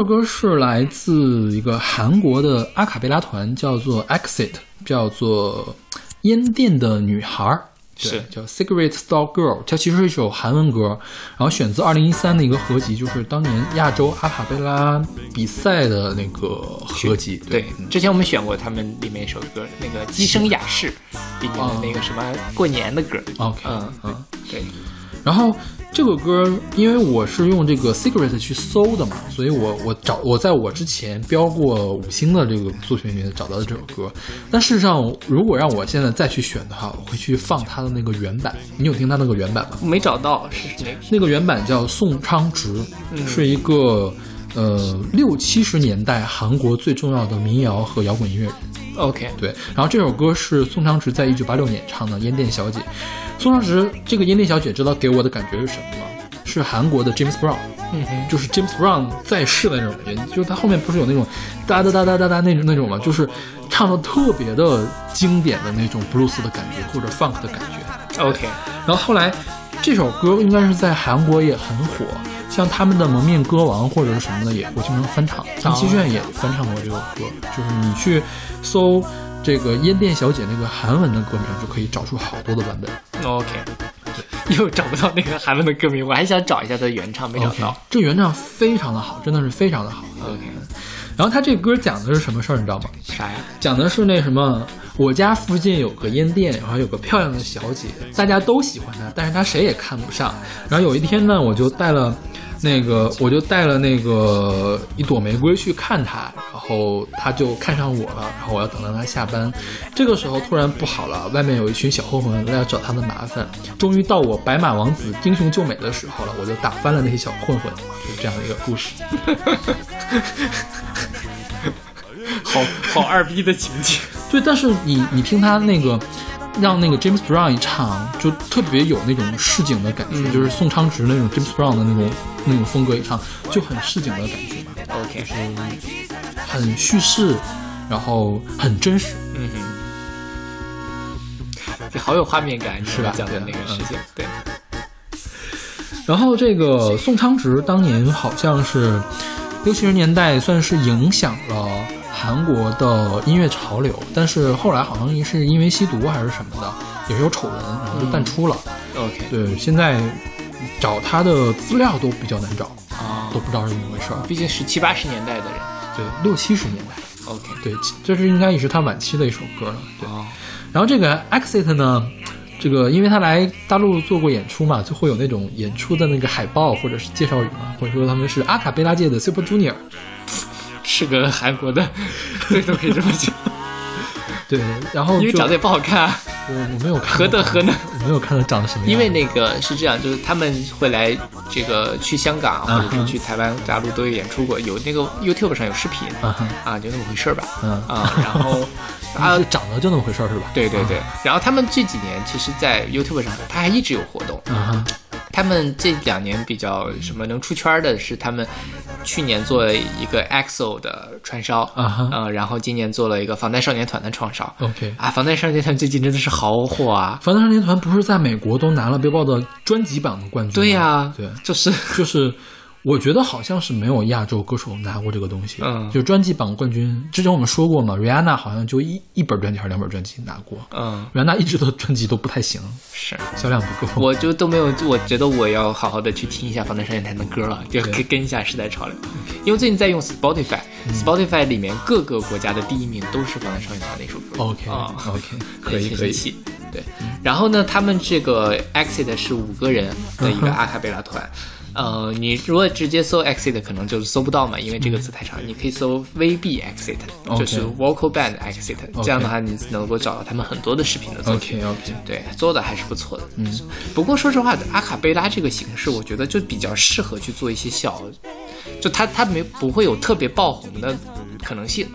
Speaker 2: 首歌是来自一个韩国的阿卡贝拉团，叫做 Exit，叫做烟店的女孩儿。对
Speaker 1: 是
Speaker 2: 叫 Cigarette Store Girl，它其实是一首韩文歌，然后选自二零一三的一个合集，就是当年亚洲阿卡贝拉比赛的那个合集。
Speaker 1: 对，之前我们选过他们里面一首歌，那个《鸡声雅士》里面的那个什么过年的歌。
Speaker 2: ，OK，
Speaker 1: 嗯
Speaker 2: 嗯。
Speaker 1: 对，
Speaker 2: 然后这个歌，因为我是用这个 Secret 去搜的嘛，所以我我找我在我之前标过五星的这个作品里面找到的这首歌。但事实上，如果让我现在再去选的话，我会去放它的那个原版。你有听它那个原版吗？
Speaker 1: 没找到是谁？
Speaker 2: 那个原版叫宋昌植，是一个呃六七十年代韩国最重要的民谣和摇滚音乐人。
Speaker 1: OK，
Speaker 2: 对，然后这首歌是宋昌植在一九八六年唱的《烟店小姐》。宋昌植这个烟店小姐，知道给我的感觉是什么吗？是韩国的 James Brown，
Speaker 1: 嗯哼，
Speaker 2: 就是 James Brown 在世的那种感觉，就是他后面不是有那种哒哒哒哒哒哒那种那种吗？就是唱的特别的经典的那种 blues 的感觉或者 funk 的感觉。
Speaker 1: OK，
Speaker 2: 然后后来这首歌应该是在韩国也很火，像他们的蒙面歌王或者是什么的也会经常翻唱，张希炫也翻唱过这首歌。就是你去搜这个烟店小姐那个韩文的歌名，就可以找出好多的版本。
Speaker 1: OK，又找不到那个韩文的歌名，我还想找一下它的原唱，没找到。
Speaker 2: 这原唱非常的好，真的是非常的好。
Speaker 1: OK，
Speaker 2: 然后他这歌讲的是什么事儿，你知道吗？
Speaker 1: 啥呀？
Speaker 2: 讲的是那什么，我家附近有个烟店，然后有个漂亮的小姐，大家都喜欢她，但是她谁也看不上。然后有一天呢，我就带了那个，我就带了那个一朵玫瑰去看他，然后他就看上我了，然后我要等到他下班。这个时候突然不好了，外面有一群小混混来找他的麻烦。终于到我白马王子英雄救美的时候了，我就打翻了那些小混混，就是这样的一个故事。
Speaker 1: 好好二逼的情节。
Speaker 2: 对，但是你你听他那个，让那个 James Brown 一唱，就特别有那种市井的感觉，
Speaker 1: 嗯。
Speaker 2: 就是宋昌植那种 James Brown 的那种那种风格一唱，就很市井的感觉吧
Speaker 1: ，OK，
Speaker 2: 很叙事，然后很真实。
Speaker 1: 嗯哼，这好有画面感，
Speaker 2: 是吧？
Speaker 1: 讲的那个事情，对，
Speaker 2: 然后这个宋昌植当年好像是六七十年代算是影响了韩国的音乐潮流，但是后来好像是因为吸毒还是什么的，也是有丑闻，然后就淡出了。
Speaker 1: OK，
Speaker 2: 对，现在找他的资料都比较难找，
Speaker 1: 啊
Speaker 2: 都，不知道是怎么回事儿。
Speaker 1: 毕竟是七八十年代的人
Speaker 2: 对，六七十年代
Speaker 1: ，，OK，
Speaker 2: 对，这是应该也是他晚期的一首歌了。对，
Speaker 1: 哦，
Speaker 2: 然后这个 Exit 呢，这个因为他来大陆做过演出嘛，就会有那种演出的那个海报或者是介绍语嘛，或者说他们是阿卡贝拉界的 Super Junior。
Speaker 1: 是个韩国的，对，都可以这么讲，
Speaker 2: 对，然后
Speaker 1: 因为长得也不好看啊，
Speaker 2: 我我没有看
Speaker 1: 何德何能？
Speaker 2: 我没有看 到长得什么样，
Speaker 1: 因为那个是这样，就是他们会来这个去香港或者是去台湾、大陆都有演出过，有那个 YouTube 上有视频
Speaker 2: 啊
Speaker 1: 就那么回事儿吧。
Speaker 2: 嗯
Speaker 1: 啊，然后 啊，
Speaker 2: 长得就那么回事儿是吧？
Speaker 1: 对对对，然后他们这几年其实，在 YouTube 上，他还一直有活动。他们这两年比较什么能出圈的是，他们去年做了一个 EXO 的串烧，
Speaker 2: 啊哈
Speaker 1: 嗯，然后今年做了一个防弹少年团的串烧。
Speaker 2: ，OK。
Speaker 1: 啊，防弹少年团最近真的是好火啊！
Speaker 2: 防弹少年团不是在美国都拿了 Billboard 的专辑榜的冠军？
Speaker 1: 对呀、
Speaker 2: 对，
Speaker 1: 就是
Speaker 2: 就是我觉得好像是没有亚洲歌手拿过这个东西，
Speaker 1: 嗯
Speaker 2: 就专辑榜冠军。之前我们说过嘛，Rihanna 好像就一一本专辑还是两本专辑拿过
Speaker 1: 嗯
Speaker 2: ，Rihanna 一直的专辑都不太行，
Speaker 1: 是。
Speaker 2: 销量不够。
Speaker 1: 我就都没有，我觉得我要好好的去听一下防弹少年团的歌了，就跟跟一下时代潮流。因为最近在用 Spotify，Spotify、里面各个国家的第一名都是防弹少年团的一首歌。
Speaker 2: OK
Speaker 1: 啊
Speaker 2: OK，可 以可以。
Speaker 1: 对，然后呢，他们这个 Exit 是五个人的一
Speaker 2: 嗯
Speaker 1: 个阿卡贝拉团。呃，你如果直接搜 Exit 可能就是搜不到嘛，因为这个词太长。你可以搜 VB Exit，就是 Vocal Band Exit，这样的话你能够找到他们很多的视频的作品。
Speaker 2: OK OK，
Speaker 1: 对，做的还是不错的。嗯，不过说实话，阿卡贝拉这个形式，我觉得就比较适合去做一些小，就它它没不会有特别爆红的可能性，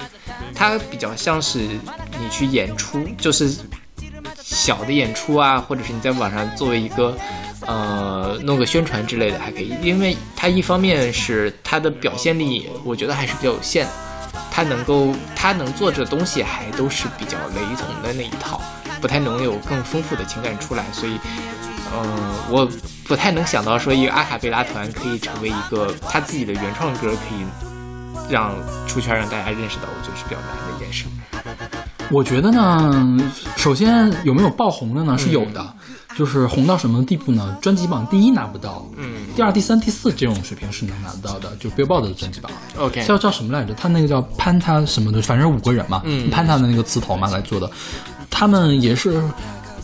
Speaker 1: 它比较像是你去演出，就是小的演出啊，或者是你在网上作为一个呃弄个宣传之类的还可以，因为它一方面是它的表现力，我觉得还是比较有限的。他能够，他能做这东西还都是比较雷同的那一套，不太能有更丰富的情感出来，所以，嗯、我不太能想到说一个阿卡贝拉团可以成为一个他自己的原创歌，可以让出圈让大家认识到，我觉得是比较难的一件事。
Speaker 2: 我觉得呢，首先有没有爆红的呢？是有的，就是红到什么地步呢？专辑榜第一拿不到，
Speaker 1: 嗯
Speaker 2: 第二、第三、第四这种水平是能拿得到的，就 Billboard 的专辑榜。
Speaker 1: ，OK，
Speaker 2: 叫叫什么来着？他那个叫潘他什么的，反正五个人嘛，
Speaker 1: 嗯
Speaker 2: 潘他的那个词头嘛来做的，他们也是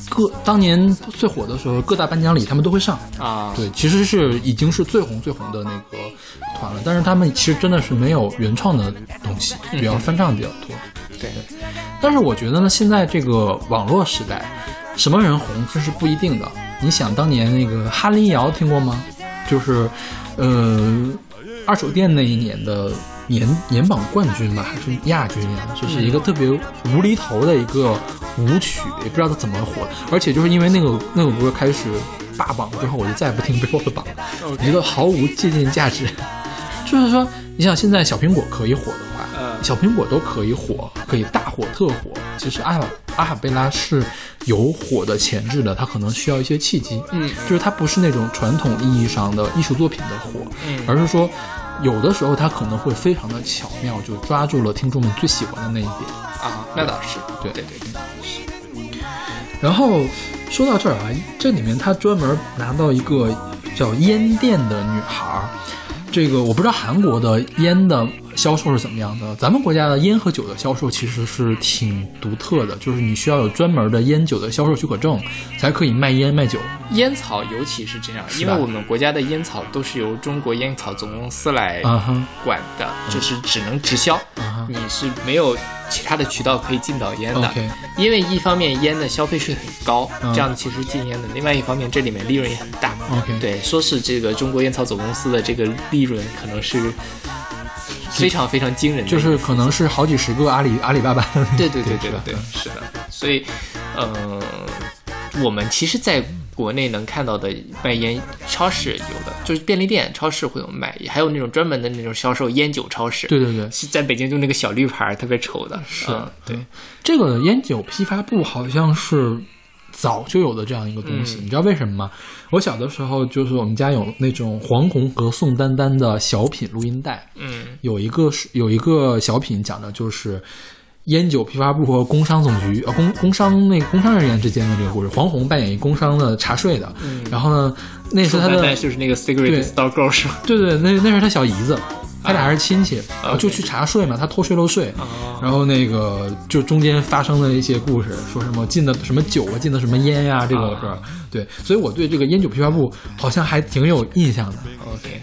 Speaker 2: 各当年最火的时候，各大颁奖礼他们都会上。
Speaker 1: 啊，
Speaker 2: 对，其实是已经是最红最红的那个团了，但是他们其实真的是没有原创的东西，比较翻唱比较多。
Speaker 1: 对，
Speaker 2: 但是我觉得呢，现在这个网络时代，什么人红这是不一定的。你想当年那个哈林瑶听过吗？就是，呃，二手店那一年的年年榜冠军吧，还是亚军呀？就是一个特别无厘头的一个舞曲，也不知道他怎么火的。而且就是因为那个那首歌开始霸榜之后，我就再也不听 Billboard 榜了，我觉得毫无借鉴价值。就是说，你想现在小苹果可以火的，小苹果都可以火，可以大火特火。其实阿尔阿尔贝拉是有火的潜质的，它可能需要一些契机。
Speaker 1: 嗯，
Speaker 2: 就是它不是那种传统意义上的艺术作品的火，
Speaker 1: 嗯
Speaker 2: 而是说有的时候它可能会非常的巧妙，就抓住了听众们最喜欢的那一点。
Speaker 1: 啊，那倒是，
Speaker 2: 对
Speaker 1: 对对对，
Speaker 2: 然后说到这儿啊，这里面他专门拿到一个叫烟店的女孩儿，这个我不知道韩国的烟的销售是怎么样的，咱们国家的烟和酒的销售其实是挺独特的，就是你需要有专门的烟酒的销售许可证，才可以卖烟卖酒。
Speaker 1: 烟草尤其是这样，因为我们国家的烟草都是由中国烟草总公司来管的，就是只能直销，你是没有其他的渠道可以进到烟的。因为一方面烟的消费税很高，
Speaker 2: 嗯。
Speaker 1: 这样其实禁烟的；另外一方面，这里面利润也很大。对，说是这个中国烟草总公司的这个利润可能是非常非常惊人的，
Speaker 2: 就是可能是好几十个阿里阿里巴巴
Speaker 1: 对 对对对对，是的。所以，呃，我们其实在国内能看到的卖烟超市有的，就是便利店、超市会有卖，还有那种专门的那种销售烟酒超市。
Speaker 2: 对对对，
Speaker 1: 是在北京就那个小绿牌儿特别丑的，是
Speaker 2: 嗯
Speaker 1: 对，
Speaker 2: 这个烟酒批发部好像是早就有的这样一个东西，
Speaker 1: 嗯
Speaker 2: 你知道为什么吗？我小的时候就是我们家有那种黄宏和宋丹丹的小品录音带，
Speaker 1: 嗯
Speaker 2: 有一个是有一个小品讲的就是烟酒批发部和工商总局呃工工商那个工商人员之间的这个故事。黄宏扮演一工商的查税的，然后呢，那是他的
Speaker 1: 丹就是那个 cigarette
Speaker 2: 对
Speaker 1: store girl 是吧？
Speaker 2: 对对，那那是他小姨子，他俩是亲戚，
Speaker 1: 啊
Speaker 2: 然后就去查税嘛，他偷税漏税，
Speaker 1: 哦
Speaker 2: 然后那个就中间发生的一些故事，说什么进的什么酒啊，进的什么烟呀、这个？对，所以我对这个烟酒批发部好像还挺有印象的
Speaker 1: ，OK，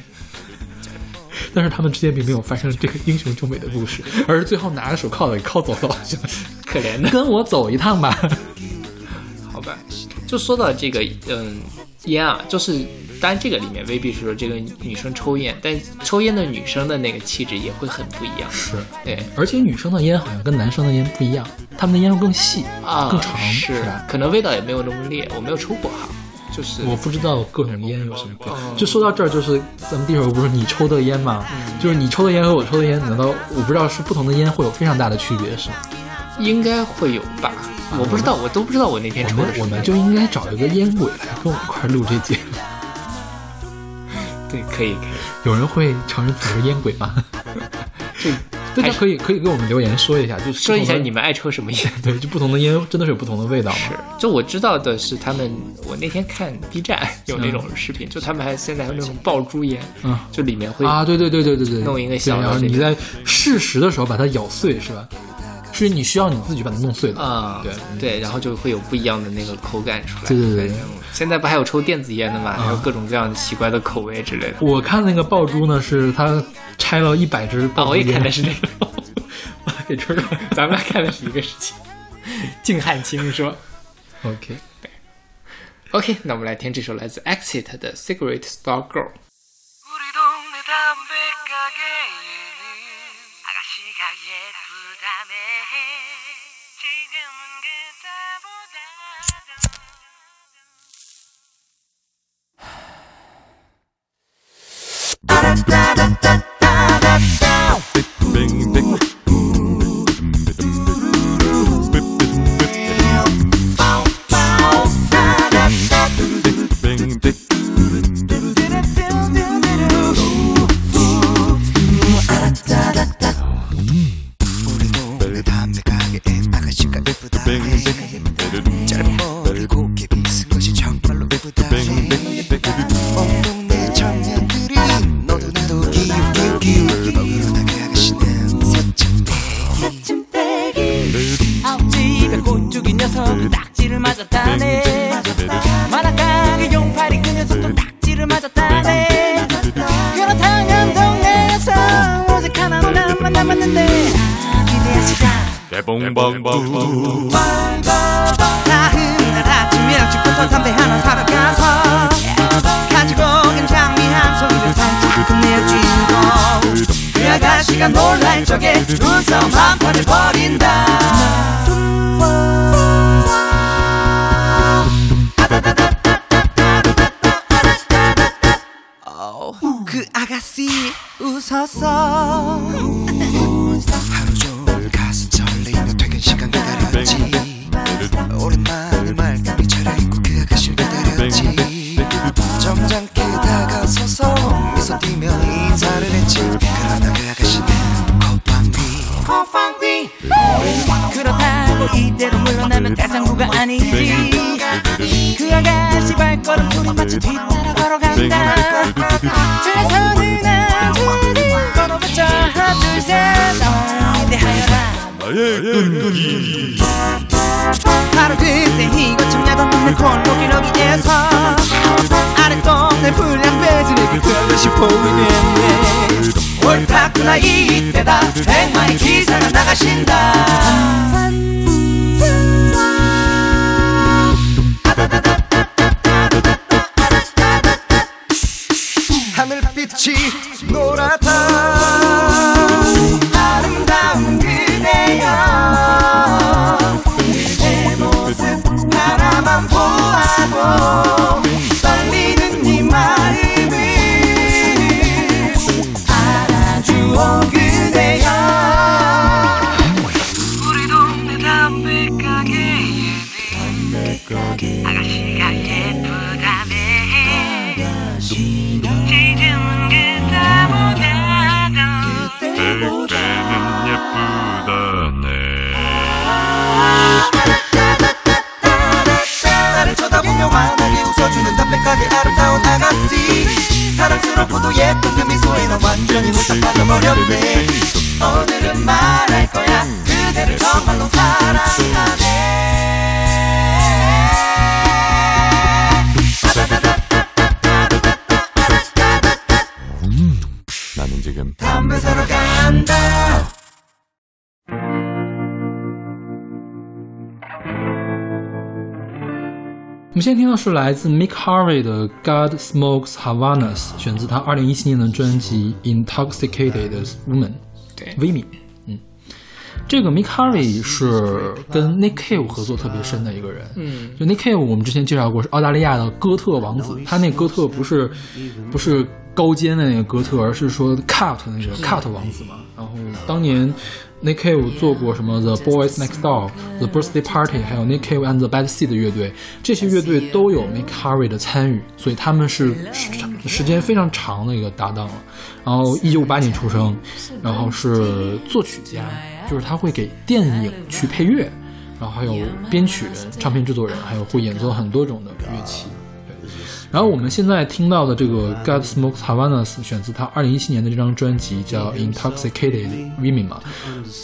Speaker 2: 但是他们之间并没有发生这个英雄救美的故事，而是最后拿着手铐给铐走了，好像是。
Speaker 1: 可怜的。
Speaker 2: 跟我走一趟吧。
Speaker 1: 好吧，就说到这个，嗯，烟啊，就是当然这个里面未必是说这个女生抽烟，但抽烟的女生的那个气质也会很不一样。
Speaker 2: 是，
Speaker 1: 对
Speaker 2: 而且女生的烟好像跟男生的烟不一样，他们的烟会更细
Speaker 1: 啊，
Speaker 2: 更长，
Speaker 1: 是
Speaker 2: 吧？
Speaker 1: 可能味道也没有那么烈，我没有抽过哈，就是
Speaker 2: 我不知道各种烟有什么不一样。就说到这儿，就是咱们第二个不是你抽的烟吗？就是你抽的烟和我抽的烟，难道我不知道是不同的烟会有非常大的区别是吗？
Speaker 1: 应该会有吧，我不知道，我都不知道我那天抽的是
Speaker 2: 们我们就应该找一个烟鬼来跟我一块儿录这节目。
Speaker 1: 对，可以可以，
Speaker 2: 有人会承认自己是烟鬼吗？
Speaker 1: 这
Speaker 2: 大家可以可以给我们留言说一下，就是
Speaker 1: 说一下你们爱抽什么烟。
Speaker 2: 对，就不同的烟真的是有不同的味道吗？
Speaker 1: 是，就我知道的是，他们我那天看 B 站有那种视频，就他们还现在还有那种爆珠烟，
Speaker 2: 嗯
Speaker 1: 就里面会
Speaker 2: 啊，对对对对对对，
Speaker 1: 弄一个小
Speaker 2: 然后你在适时的时候把它咬碎，是吧？是你需要你自己把它弄碎的
Speaker 1: 啊，
Speaker 2: 对
Speaker 1: 对，然后就会有不一样的那个口感出来。
Speaker 2: 对对对对
Speaker 1: 现在不还有抽电子烟的嘛，还有各种各样奇怪的口味之类的。
Speaker 2: 我看那个爆珠呢，是他拆了一百只
Speaker 1: 啊，
Speaker 2: 爆珠烟，
Speaker 1: 我也看的是那个，
Speaker 2: 我给吃了。
Speaker 1: 咱们俩看的是一个事情。静汉卿说 OK，：“OK，那我们来听这首来自 Exit 的《Cigarette Store Girl》。
Speaker 5: 머리 곱게 빗은 것이 정말로 예쁘다네 온
Speaker 6: 꼴뚜기 녀석 딱지
Speaker 7: 딱지를 맞았다네. 만화가게 용팔이 그 녀석도 딱지를 맞았다네. 그렇다면 동네에서 오직 하나 너만 남았는데 기대의 시간
Speaker 5: 개봉방방
Speaker 7: 나은 날 아침 일찍 부터 담배 하나 사러 가서 가지고 온 장미 한 송이를 살짝 끝내주고 그 아가씨가 놀랄 적에 눈싸움 한 판을 벌인다. 어, 그 아가씨 웃었어
Speaker 5: 하루 종일 가슴 설레이며 퇴근 시간 기다렸지. 오랜만에 말끔히 차려입고 그 아가씨를 기다렸지. 점잖게 다가서서 미소 띠며 인사를 했지
Speaker 7: 이대로 물러나면 대장부가 아니지. 그 아가씨 발걸음 소리 마치 뒤따라 걸어간다. 둘서는 아들이 걸어보자 하 나 둘셋 기대하여라 바로 그때 이거 참 야단없는 골목길 어귀에서 아랫동네 불량 배들에게 그것이 보이네 옳다구나 이때다. 백마의 기사가 나가신다.
Speaker 5: 하늘빛이 노랗다
Speaker 7: 환하게 웃어주는 담백하게 아름다운 아가씨. 사랑스럽고도 예쁜 그 미소에 넌 완전히 홀딱 빠져버렸네. 오늘은 말할 거야. 그대를 정말로 사랑하네.
Speaker 5: 나는 지금
Speaker 7: 담배 사러 간다
Speaker 2: 们先听到是来自 Mick Harvey 的《God Smokes Havanas》，选自他2017年的专辑《Intoxicated Woman》。
Speaker 1: 对
Speaker 2: Women，嗯，这个 Mick Harvey 是跟 Nick Cave 合作特别深的一个人。
Speaker 1: 嗯，
Speaker 2: 就 Nick Cave 我们之前介绍过是澳大利亚的哥特王子，他那哥特不是不是高尖的那个哥特，而是说 cut 那个 cut 王子嘛。然后当年 Nick Cave 做过什么 The Boys Next Door、The Birthday Party，还有 Nick Cave and the Bad Seed 乐队，这些乐队都有 Mick Harvey 的参与，所以他们是时时间非常长的一个搭档了。然后一九五八年出生，然后是作曲家，就是他会给电影去配乐，然后还有编曲人、唱片制作人，还有会演奏很多种的乐器。对，然后我们现在听到的这个《God Smokes Havanas》选自他二零一七年的这张专辑，叫《Intoxicated Women》嘛。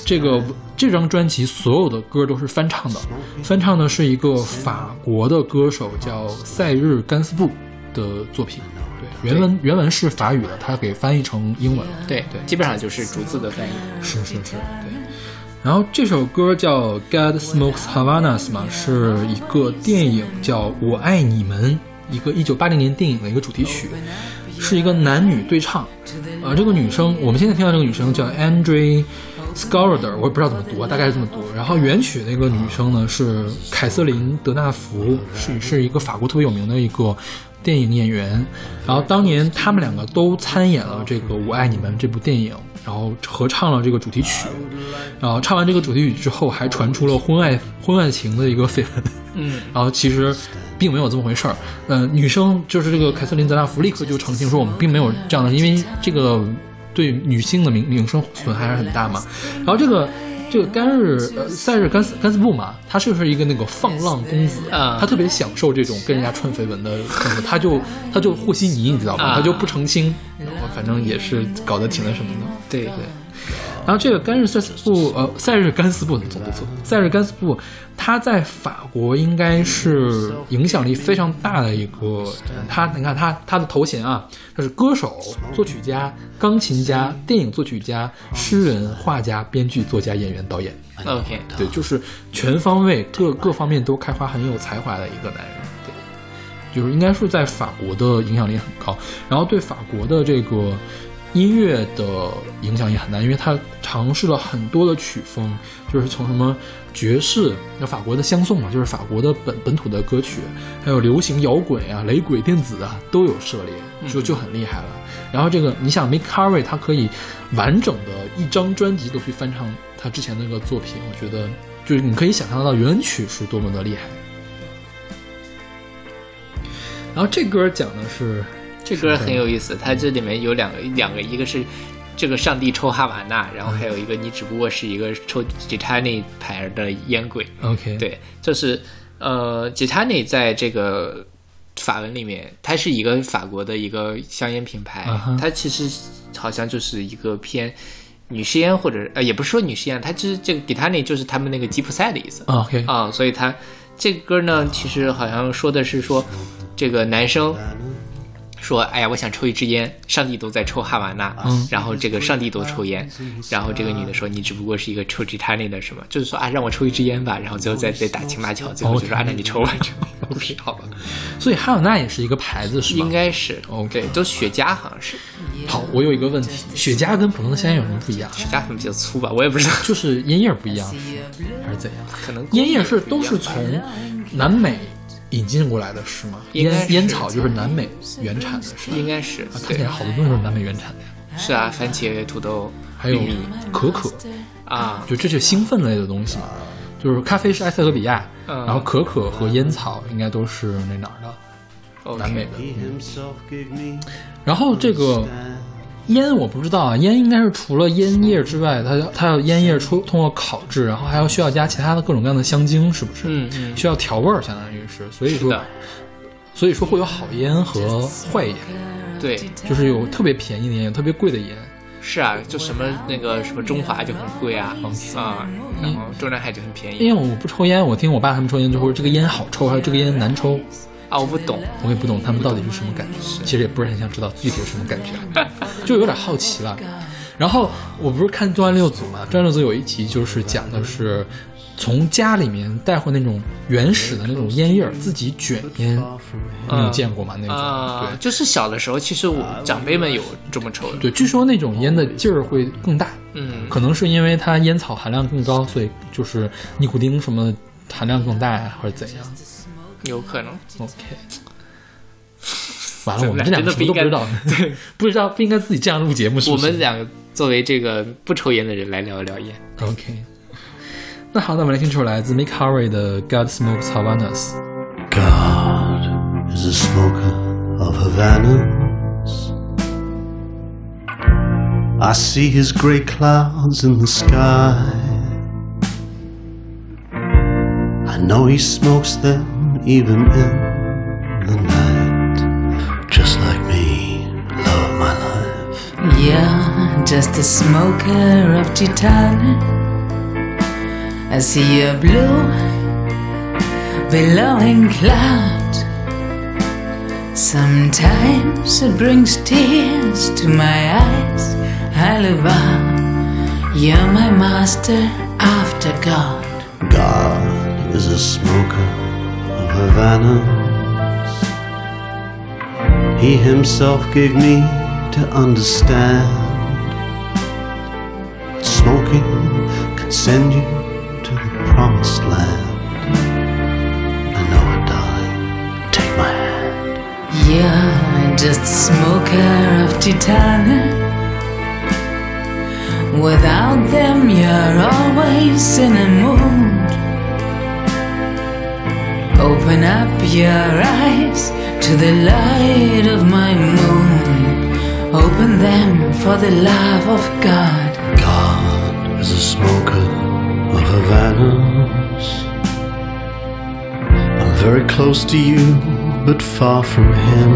Speaker 2: 这个这张专辑所有的歌都是翻唱的，翻唱的是一个法国的歌手叫塞日甘斯布的作品。对，原文原文是法语的，他给翻译成英文了。
Speaker 1: 对对，基本上就是逐字的翻译。
Speaker 2: 是是是，对。然后这首歌叫《God Smokes Havanas》嘛，是一个电影叫《我爱你们》，一个一九八零年电影的一个主题曲，是一个男女对唱。呃，这个女生，我们现在听到这个女生叫 Andre Scorader，我也不知道怎么读啊，大概是这么读。然后原曲那个女生呢是凯瑟琳·德纳福，是是一个法国特别有名的一个电影演员。然后当年他们两个都参演了这个《我爱你们》这部电影，然后合唱了这个主题曲。然后唱完这个主题曲之后，还传出了婚外婚外情的一个绯闻。
Speaker 1: 嗯，
Speaker 2: 然后其实并没有这么回事儿。呃，女生就是这个凯瑟琳·泽拉弗立刻就澄清说，我们并没有这样的，因为这个对女性的名名声损害还是很大嘛。然后这个这个甘日呃赛日甘斯甘斯布嘛，他就是一个那个放浪公子
Speaker 1: 啊
Speaker 2: 他特别享受这种跟人家传绯闻的，他就他就和稀泥，你知道吗？
Speaker 1: 啊
Speaker 2: 他就不澄清，然后反正也是搞得挺那什么的。
Speaker 1: 对对。
Speaker 2: 然后这个甘日塞斯布，呃，塞日甘斯布总不错，塞日甘斯布，他在法国应该是影响力非常大的一个人。他，你看他他的头衔啊，他是歌手、作曲家、钢琴家、电影作曲家、诗人、画家、编剧、作家、演员、导演。
Speaker 1: OK，
Speaker 2: 对，就是全方位各各方面都开花、很有才华的一个男人。对，就是应该是在法国的影响力很高，然后对法国的这个音乐的影响也很大，因为他尝试了很多的曲风，就是从什么爵士，那法国的相送嘛，就是法国的本本土的歌曲，还有流行摇滚啊、雷鬼、电子啊都有涉猎，就就很厉害了。然后这个你想他可以完整的一张专辑都去翻唱他之前那个作品，我觉得就是你可以想象得到原曲是多么的厉害。然后这歌讲的是
Speaker 1: 这歌很有意思，它这里面有两个两个，一个是这个上帝抽哈瓦那，然后还有一个你只不过是一个抽 Gitani 牌的烟鬼。
Speaker 2: OK，，
Speaker 1: 对，就是呃，Gitani 在这个法文里面，它是一个法国的一个香烟品牌，它其实好像就是一个偏女士烟或者呃，也不是说女士烟，它其实这个 Gitani 就是他们那个吉普赛的意思。
Speaker 2: OK，
Speaker 1: 啊，所以它这个歌呢，其实好像说的是说，这个男生说，哎呀，我想抽一支烟，上帝都在抽哈瓦那，
Speaker 2: 嗯
Speaker 1: 然后这个上帝都抽烟，然后这个女的说，你只不过是一个抽吉他内的什么，就是说啊，让我抽一支烟吧，然后最后再再打情骂俏，最后就说啊，那你抽吧
Speaker 2: ，OK
Speaker 1: 好吧，
Speaker 2: 所以哈瓦那也是一个牌子？
Speaker 1: 应该是
Speaker 2: OK
Speaker 1: 对，都雪茄好像是，
Speaker 2: 好，我有一个问题，雪茄跟普通的香烟有什么不一样？
Speaker 1: 雪茄可能比较粗吧，我也不知道，
Speaker 2: 就是烟叶不一样，还是怎样？
Speaker 1: 可能
Speaker 2: 烟叶是都是从南美引进过来的，是吗？烟烟草就是南美原产的，是吧？
Speaker 1: 应该是
Speaker 2: 啊，看
Speaker 1: 对
Speaker 2: 起来好多东西都是南美原产的呀，
Speaker 1: 是啊，番茄、土豆、
Speaker 2: 还有可可，
Speaker 1: 啊，
Speaker 2: 就这是兴奋类的东西嘛。就是咖啡是埃塞俄比亚，
Speaker 1: 嗯。
Speaker 2: 然后可可和烟草应该都是那哪儿的
Speaker 1: ，OK。
Speaker 2: 南美的。然后这个烟我不知道啊，烟应该是除了烟叶之外，它它要烟叶出通过烤制，然后还要需要加其他的各种各样的香精，是不是？
Speaker 1: 嗯嗯。
Speaker 2: 需要调味儿，相当于是，所以说所以说会有好烟和坏烟，
Speaker 1: 对，
Speaker 2: 就是有特别便宜的烟，有特别贵的烟。
Speaker 1: 是啊，就什么那个什么中华就很贵啊，然后中南海就很便宜
Speaker 2: 因为我不抽烟，我听我爸他们抽烟就会说这个烟好抽，还有这个烟难抽，
Speaker 1: 啊，我不懂，
Speaker 2: 我也不懂他们到底是什么感觉，其实也不是很想知道具体是什么感觉，就有点好奇了。然后我不是看《重案六组》嘛，《重案六组》有一集就是讲的是从家里面带回那种原始的那种烟叶儿，自己卷烟，你有见过吗？那种、
Speaker 1: 啊，
Speaker 2: 对。
Speaker 1: 就是小的时候，其实我长辈们有这么抽的，
Speaker 2: 对，据说那种烟的劲儿会更大，
Speaker 1: 嗯，
Speaker 2: 可能是因为它烟草含量更高，所以就是尼古丁什么的含量更大呀，或者怎样。
Speaker 1: 有可能
Speaker 2: ，OK，完了，我们这两个什么都不知道，
Speaker 1: 对，
Speaker 2: 不知道不应该自己这样录节目，是
Speaker 1: 我？们两个作为这个不抽烟的人来聊一聊烟。
Speaker 2: OK。那好，那我们来听这首来自 Mick Harvey 的《God Smokes Havanas》。
Speaker 8: God is a smoker of Havanas. I see his grey clouds in the sky. I know he smokes them even in the night. Just like me, love my life.
Speaker 4: You're just a smoker of titan. I see a blue, billowing cloud. Sometimes it brings tears to my eyes. I live on. You're my master after God.
Speaker 8: God is a smoker of Havanas. He himself gave me to understand. Smoking can send you promised land. I know it, darling. Take my hand.
Speaker 4: You're just a smoker of titan. Without them, you're always in a mood. Open up your eyes to the light of my moon. Open them for the love of God.
Speaker 8: God is a smoker Very close to you, but far from him.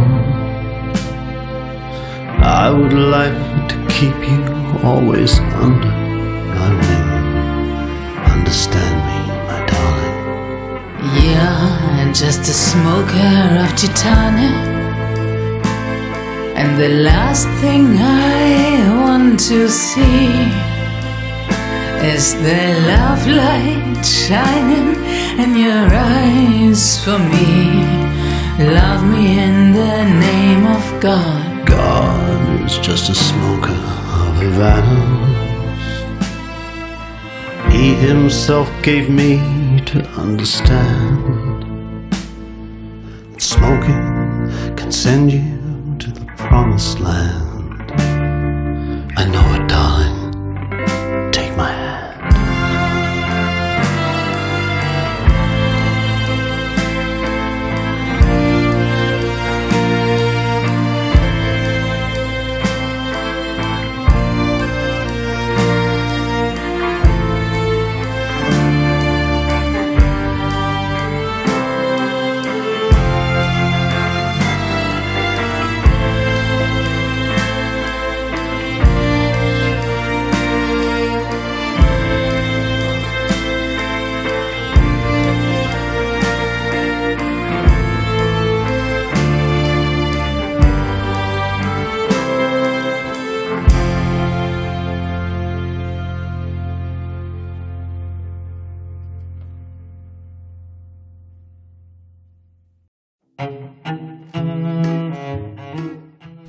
Speaker 8: I would like to keep you always under my wing. Understand me, my darling.
Speaker 9: Yeah, just a smoker of titanium. And the last thing I want to see is the love light shining in your eyes for me. Love me in the name of God.
Speaker 8: God is just a smoker of Havana. He himself gave me to understand. that Smoking can send you to the promised land.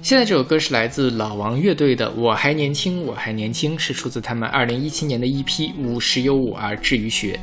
Speaker 1: 现在这首歌是来自老王乐队的《我还年轻，我还年轻》，是出自他们二零一七年的 EP《五十有五而志于学》。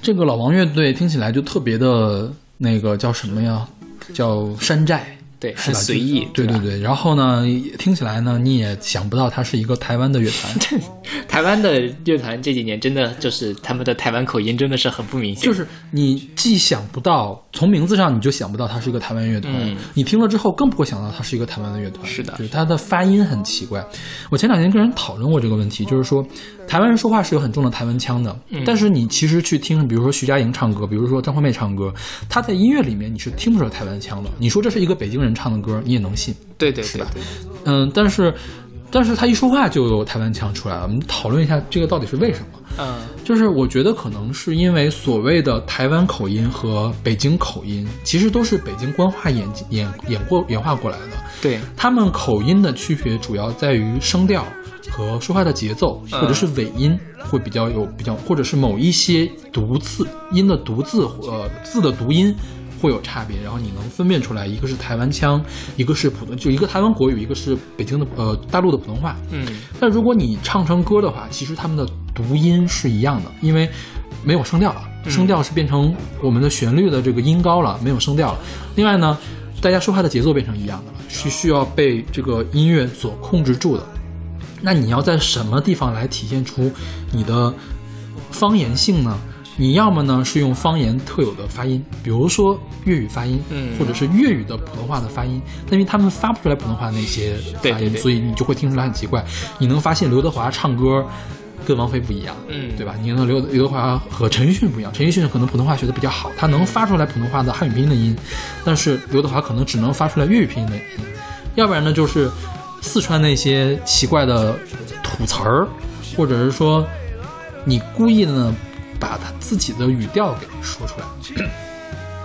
Speaker 2: 这个老王乐队听起来就特别的那个叫什么呀？叫山寨，
Speaker 1: 对，
Speaker 2: 是
Speaker 1: 很随意，
Speaker 2: 对对对。然后呢，听起来呢，你也想不到它是一个台湾的乐团，
Speaker 1: 台湾的乐团这几年真的就是他们的台湾口音真的是很不明显，
Speaker 2: 就是你既想不到，从名字上你就想不到它是一个台湾乐团，
Speaker 1: 嗯
Speaker 2: 你听了之后更不会想到它是一个台湾的乐团。
Speaker 1: 是的
Speaker 2: 就是它的发音很奇怪。我前两天跟人讨论过这个问题，就是说台湾人说话是有很重的台湾腔的，
Speaker 1: 嗯
Speaker 2: 但是你其实去听，比如说徐佳莹唱歌，比如说张惠妹唱歌，她在音乐里面你是听不出来台湾腔的。你说这是一个北京人唱的歌，你也能信。
Speaker 1: 对对对
Speaker 2: 是吧，嗯，但是但是他一说话就有台湾腔出来了。我们讨论一下这个到底是为什么？
Speaker 1: 嗯
Speaker 2: 就是我觉得可能是因为所谓的台湾口音和北京口音，其实都是北京官话演演演过演化过来的。
Speaker 1: 对，
Speaker 2: 他们口音的区别主要在于声调和说话的节奏，
Speaker 1: 嗯
Speaker 2: 或者是尾音会比较有比较，或者是某一些读字音的读字呃字的读音。会有差别，然后你能分辨出来，一个是台湾腔，一个是普通，就一个台湾国语，一个是北京的呃大陆的普通话。
Speaker 1: 嗯
Speaker 2: 但如果你唱成歌的话，其实他们的读音是一样的，因为没有声调了，声调是变成我们的旋律的这个音高了，没有声调了。另外呢，大家说话的节奏变成一样的了，是需要被这个音乐所控制住的。那你要在什么地方来体现出你的方言性呢？你要么呢是用方言特有的发音，比如说粤语发音，
Speaker 1: 嗯
Speaker 2: 或者是粤语的普通话的发音，因为他们发不出来普通话那些发音，
Speaker 1: 对对对
Speaker 2: 所以你就会听出来很奇怪。你能发现刘德华唱歌跟王菲不一样，
Speaker 1: 嗯
Speaker 2: 对吧？你能刘刘德华和陈奕迅不一样，陈奕迅可能普通话学的比较好，他能发出来普通话的汉语拼音的音，但是刘德华可能只能发出来粤语拼音的音，要不然呢就是四川那些奇怪的土词儿，或者是说你故意的呢把他自己的语调给说出来，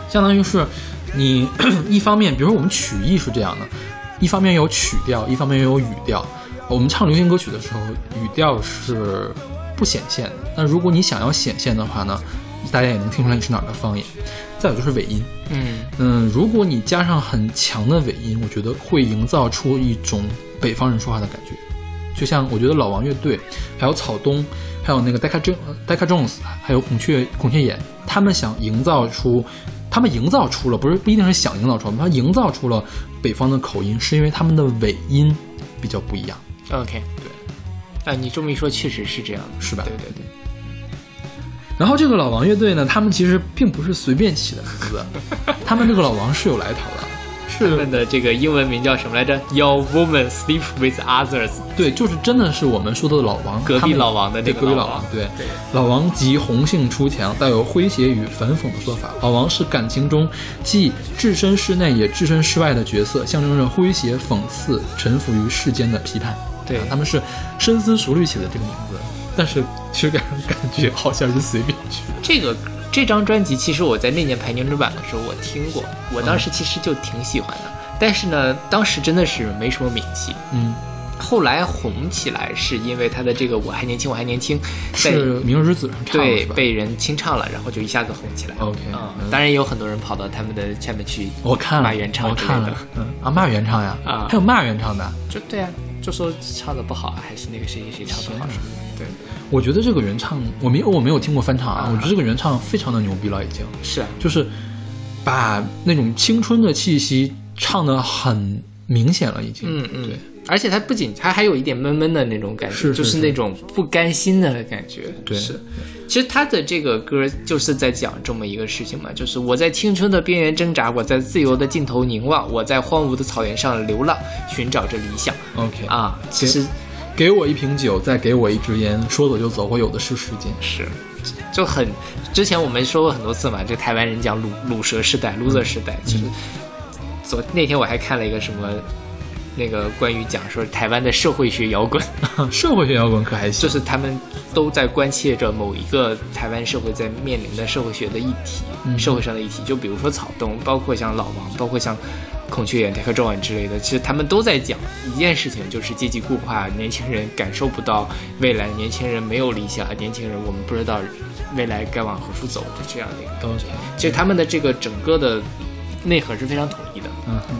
Speaker 2: 相当于是你 一方面，比如说我们曲艺是这样的，一方面有曲调，一方面有语调。我们唱流行歌曲的时候，语调是不显现的。那如果你想要显现的话呢，大家也能听出来你是哪儿的方言。再有就是尾音，
Speaker 1: 嗯
Speaker 2: 嗯，如果你加上很强的尾音，我觉得会营造出一种北方人说话的感觉。就像我觉得老王乐队，还有草东，还有那个 Decca Jo Decca Jones，还有孔雀孔雀眼，他们想营造出，他们营造出了，不是不一定是想营造出来，他们营造出了北方的口音，是因为他们的尾音比较不一样
Speaker 1: ，，OK，对，啊，你这么一说，确实是这样。的，
Speaker 2: 是吧？
Speaker 1: 对对对，
Speaker 2: 然后这个老王乐队呢，他们其实并不是随便起的名字，他们这个老王是有来头的，是
Speaker 1: 他们的这个英文名叫什么来着？Your woman sleep with others。
Speaker 2: 对，就是真的是我们说的老王，
Speaker 1: 隔壁老王的那个老王
Speaker 2: 隔壁老王，对
Speaker 1: 对
Speaker 2: 老王即红杏出墙，带有诙谐与反讽的说法。老王是感情中既置身事内也置身事外的角色，象征着诙谐、讽刺、臣服于世间的批判。
Speaker 1: 对
Speaker 2: 啊他们是深思熟虑起的这个名字，但是其实给人感觉好像是随便取的。
Speaker 1: 这个这张专辑其实我在那年排年度版的时候我听过，我当时其实就挺喜欢的，但是呢，当时真的是没什么名气。
Speaker 2: 嗯，
Speaker 1: 后来红起来是因为他的这个《我还年轻，我还年轻》在
Speaker 2: 是《明日之子》上唱
Speaker 1: 对？被人清唱了，然后就一下子红起来。
Speaker 2: OK，
Speaker 1: 当然也有很多人跑到他们的下面去
Speaker 2: 我看了
Speaker 1: 骂原唱
Speaker 2: 我看了，嗯啊，骂原唱呀，
Speaker 1: 啊
Speaker 2: 还有骂原唱的。
Speaker 1: 就对啊，就说唱的不好，还是那个谁谁谁唱的好。对，
Speaker 2: 我觉得这个原唱，我没有我没有听过翻唱啊，
Speaker 1: 啊
Speaker 2: 我觉得这个原唱非常的牛逼了，已经
Speaker 1: 是啊，
Speaker 2: 就是把那种青春的气息唱的很明显了，已经。
Speaker 1: 嗯嗯，
Speaker 2: 对。
Speaker 1: 而且他不仅他还有一点闷闷的那种感觉，
Speaker 2: 是是
Speaker 1: 就是那种不甘心的感觉。
Speaker 2: 对
Speaker 1: 是。其实他的这个歌就是在讲这么一个事情嘛，就是我在青春的边缘挣扎，我在自由的尽头凝望，我在荒芜的草原上流浪，寻找着理想
Speaker 2: OK
Speaker 1: 啊。其实
Speaker 2: 给我一瓶酒，再给我一支烟，说走就走，我有的是时间。
Speaker 1: 是，就很之前我们说过很多次嘛，这台湾人讲鲁鲁蛇时代、loser 时代，其实昨那天我还看了一个什么。那个关于讲说台湾的社会学摇滚，
Speaker 2: 社会学摇滚可还行，
Speaker 1: 就是他们都在关切着某一个台湾社会在面临的社会学的议题，
Speaker 2: 嗯。
Speaker 1: 社会上的议题，就比如说草东，包括像老王，包括像孔雀眼、和赵婉之类的，其实他们都在讲一件事情，就是阶级固化，年轻人感受不到未来，年轻人没有理想，年轻人我们不知道未来该往何处走的这样的一个东西。其实他们的这个整个的内核是非常统一的。
Speaker 2: 嗯哼，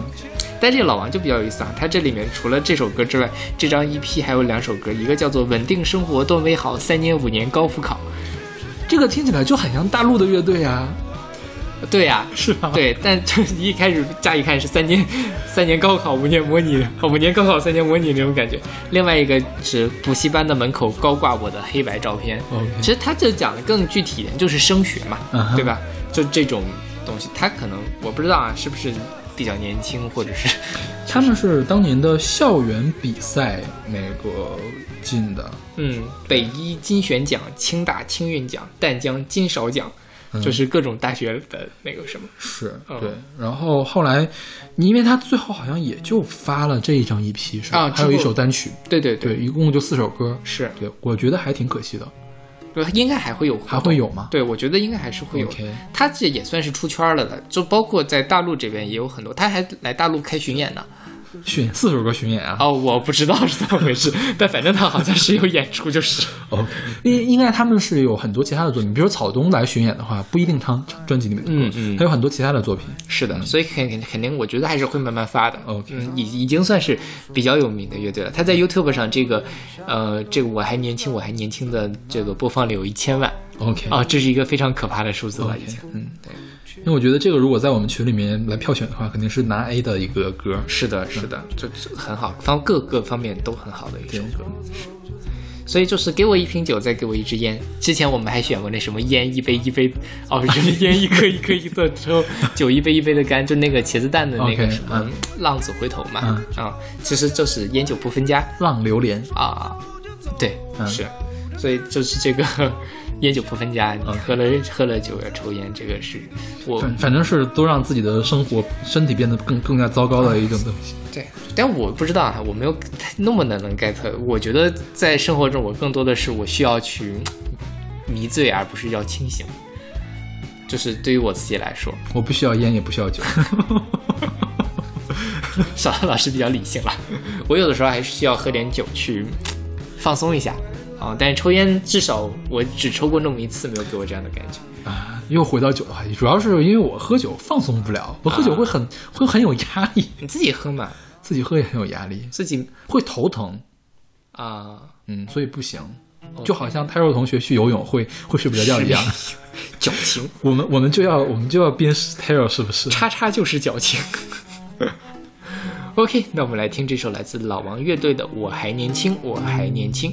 Speaker 1: 但这个老王就比较有意思啊，他这里面除了这首歌之外，这张 EP 还有两首歌，一个叫做《稳定生活多美好》，三年五年高复考。
Speaker 2: 这个听起来就很像大陆的乐队啊，
Speaker 1: 对呀、
Speaker 2: 是吧？，
Speaker 1: 对，但 就一开始乍一看是三年，三年高考，五年模拟，哦，五年高考，三年模拟那种感觉。另外一个是补习班的门口高挂我的黑白照片。其实他这讲的更具体一点，就是升学嘛对吧？就这种东西，他可能我不知道啊，是不是比较年轻，或者是
Speaker 2: 他们是当年的校园比赛那个进的，
Speaker 1: 嗯，北一金选奖、清大清运奖、淡江金勺奖，就是各种大学的那个什么。
Speaker 2: 是
Speaker 1: 嗯
Speaker 2: 对。然后后来，你因为他最后好像也就发了这一张 EP 是吧？
Speaker 1: 啊
Speaker 2: 还有一首单曲，
Speaker 1: 对对
Speaker 2: 对，，一共就四首歌。
Speaker 1: 是，
Speaker 2: 对，我觉得还挺可惜的。
Speaker 1: 对应该还会有，
Speaker 2: 还会有吗
Speaker 1: 对，我觉得应该还是会有。他这也算是出圈了的，就包括在大陆这边也有很多，他还来大陆开巡演呢。
Speaker 2: 巡四首歌巡演啊。
Speaker 1: 哦，我不知道是怎么回事，但反正他好像是有演出，就是。
Speaker 2: OK，应应该他们是有很多其他的作品，比如说草东来巡演的话，不一定唱唱专辑里面的歌，
Speaker 1: 嗯嗯
Speaker 2: 他有很多其他的作品。
Speaker 1: 是的，所以肯肯肯定，我觉得还是会慢慢发的。
Speaker 2: OK
Speaker 1: 嗯，已已经算是比较有名的乐队了。他在 YouTube 上这个，呃，这个我还年轻，我还年轻的这个播放量有一千万
Speaker 2: OK
Speaker 1: 啊，这是一个非常可怕的数字了，已经。
Speaker 2: 嗯，因为我觉得这个如果在我们群里面来票选的话，肯定是拿 A 的一个歌。
Speaker 1: 是的，是的，这这很好，方各个方面都很好的一首歌。是所以就是给我一瓶酒，再给我一支烟。之前我们还选过那什么烟一杯一杯，哦，就是 烟一颗一颗一颗之后，酒一杯一杯的干，就那个茄子蛋的那个什么浪子回头嘛，
Speaker 2: 嗯
Speaker 1: 啊，其实就是烟酒不分家
Speaker 2: 浪流连，
Speaker 1: 啊，对，
Speaker 2: 嗯
Speaker 1: 是，所以就是这个烟酒不分家，你喝了喝了酒要抽烟，这个是我
Speaker 2: 反反正是都让自己的生活身体变得更更加糟糕的一种东西。
Speaker 1: 对，但我不知道啊，我没有那么的能 get。我觉得在生活中，我更多的是我需要去迷醉，而不是要清醒。就是对于我自己来说，
Speaker 2: 我不需要烟，也不需要酒。
Speaker 1: 小老师比较理性了，我有的时候还是需要喝点酒去放松一下啊。但是抽烟，至少我只抽过那么一次，没有给我这样的感觉。
Speaker 2: 啊，又回到酒的话题，主要是因为我喝酒放松不了，我喝酒会很、会很有压力，
Speaker 1: 你自己喝嘛，
Speaker 2: 自己喝也很有压力，
Speaker 1: 自己
Speaker 2: 会头疼，
Speaker 1: 啊，
Speaker 2: 嗯，所以不行。就好像泰若同学去游泳会会睡不着觉一样，
Speaker 1: 矫情，
Speaker 2: 我们我们就要我们就要鞭尸 Taro 是不是？
Speaker 1: 叉叉就是矫情。OK，那我们来听这首来自老王乐队的《我还年轻，我还年轻》。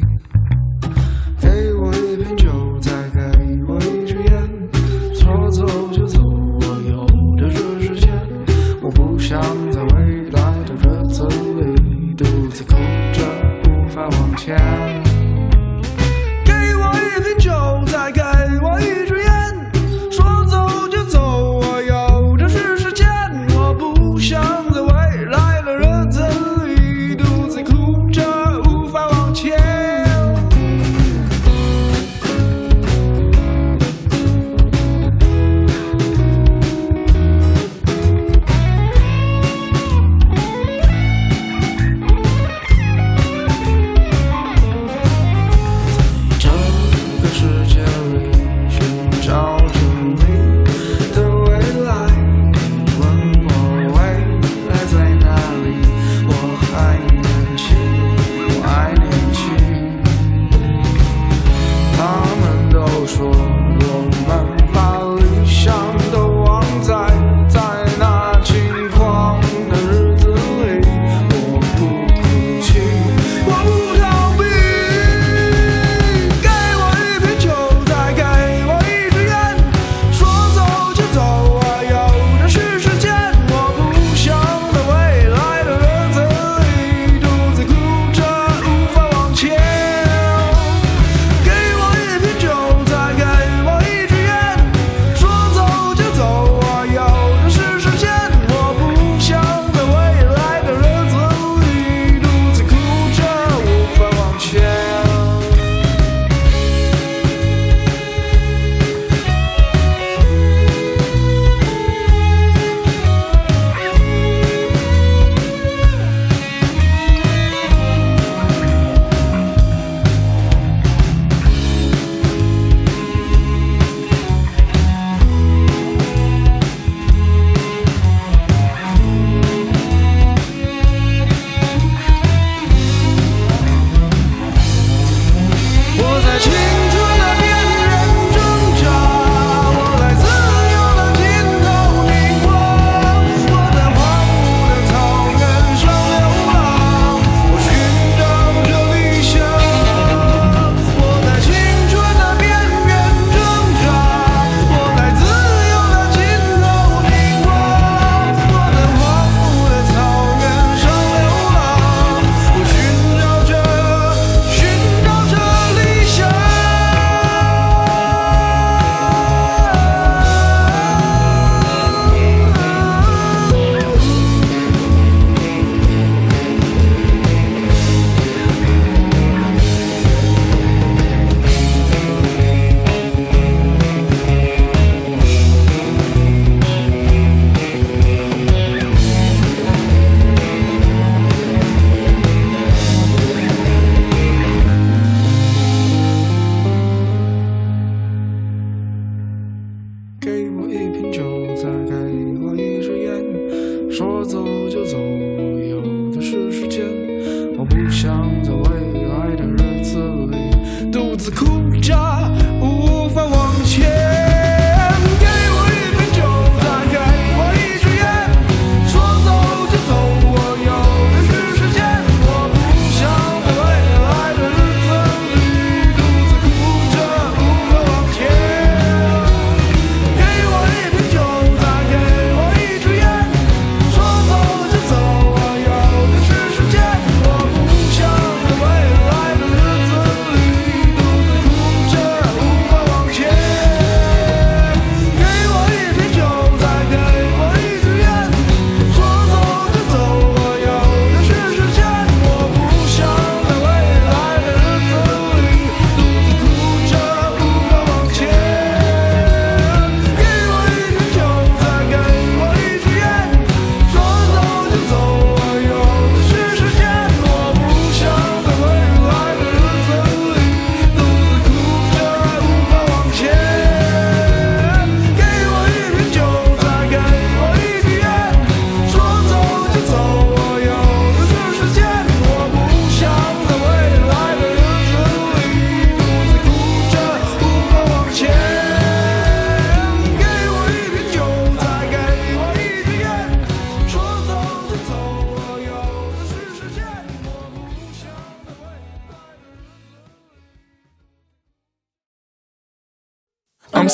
Speaker 10: town.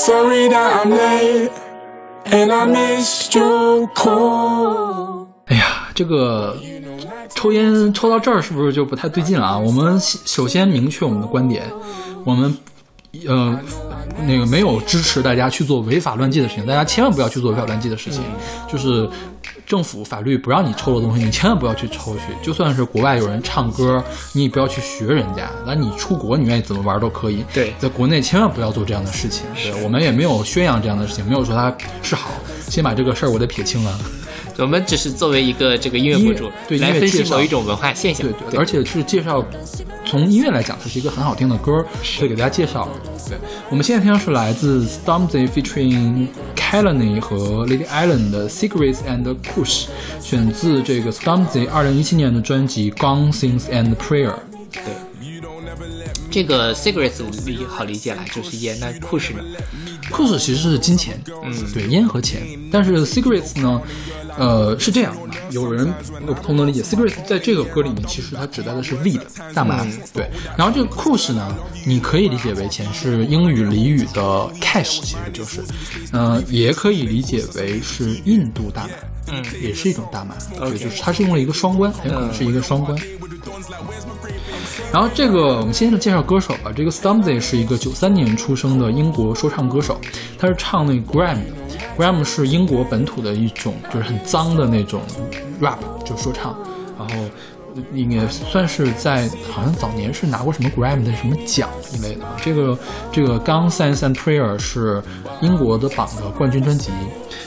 Speaker 10: Sorry that I'm late and I miss you call。
Speaker 2: 哎呀，这个。抽烟抽到这儿是不是就不太对劲了啊？我们首先明确我们的观点，我们，呃，那个没有支持大家去做违法乱纪的事情，大家千万不要去做违法乱纪的事情，就是政府法律不让你抽的东西，你千万不要去抽去。就算是国外有人唱歌，你也不要去学人家。那你出国，你愿意怎么玩都可以。
Speaker 1: 对，
Speaker 2: 在国内千万不要做这样的事情。对，我们也没有宣扬这样的事情，没有说它是好。先把这个事儿我得撇清了。
Speaker 1: 我们只是作为一个这个音乐博主
Speaker 2: 对
Speaker 1: 来分析某一种文化现象。
Speaker 2: 对对，而且是介绍，从音乐来讲，它是一个很好听的歌，可以给大家介绍。对，我们现在听到是来自 Stormzy featuring Kalani 和 Lady Allen 的 Secrets and Push，选自这个 Stormzy 二零一七年的专辑《Gone Things and Prayer》。
Speaker 1: 对这个 cigarettes 理好理解了，就是烟。那酷使呢？
Speaker 2: 酷使其实是金钱，
Speaker 1: 嗯，
Speaker 2: 对，烟和钱。但是 cigarettes 呢，呃，是这样的，有人有不同的理解。cigarettes 在这个歌里面，其实它指代的是 weed 大麻，
Speaker 1: 嗯
Speaker 2: 对。然后这个 kush 呢，你可以理解为前，是英语俚语的 cash，其实就是，呃，也可以理解为是印度大麻，
Speaker 1: 嗯，
Speaker 2: 也是一种大麻，对，就是它是用了一个双关，很有可能是一个双关。然后这个我们先介绍歌手吧。这个 Stormzy 是一个九三年出生的英国说唱歌手，他是唱那个 Gram 的。Gram 是英国本土的一种，就是很脏的那种 rap，就说唱。然后应该算是在好像早年是拿过什么 Gram 的什么奖一类的吧。这个这个《Gun Sense and Prayer》是英国的榜的冠军专辑。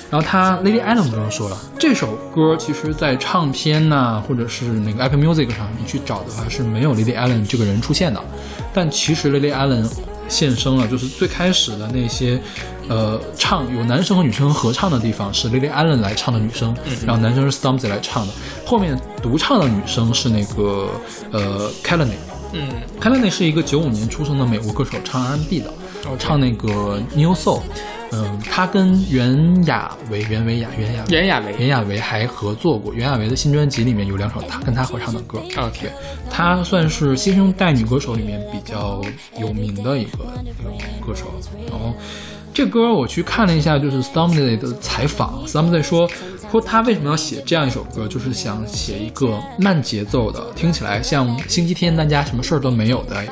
Speaker 2: 然后他 Lady Allen 不用说了，这首歌其实在唱片呐、或者是那个 Apple Music 上你去找的话是没有 Lady Allen 这个人出现的。但其实 Lady Allen 现声了，就是最开始的那些，呃，唱有男生和女生合唱的地方是 Lily Allen 来唱的女生，然后男生是 Stormzy 来唱的，后面独唱的女生是那个呃 Kalani。
Speaker 1: 嗯。
Speaker 2: Kalani 是一个九五年出生的美国歌手，唱 R&B 的，唱那个 New Soul。嗯，他跟袁娅维、袁维雅、袁娅
Speaker 1: 袁娅维
Speaker 2: 袁娅维还合作过。袁娅维的新专辑里面有两首他跟他合唱的歌。
Speaker 1: OK，
Speaker 2: 他算是新生代女歌手里面比较有名的一个一个歌手。然后这歌我去看了一下，就是 Stormzy 的采访，Stormzy 说说他为什么要写这样一首歌，就是想写一个慢节奏的，听起来像星期天大家什么事儿都没有的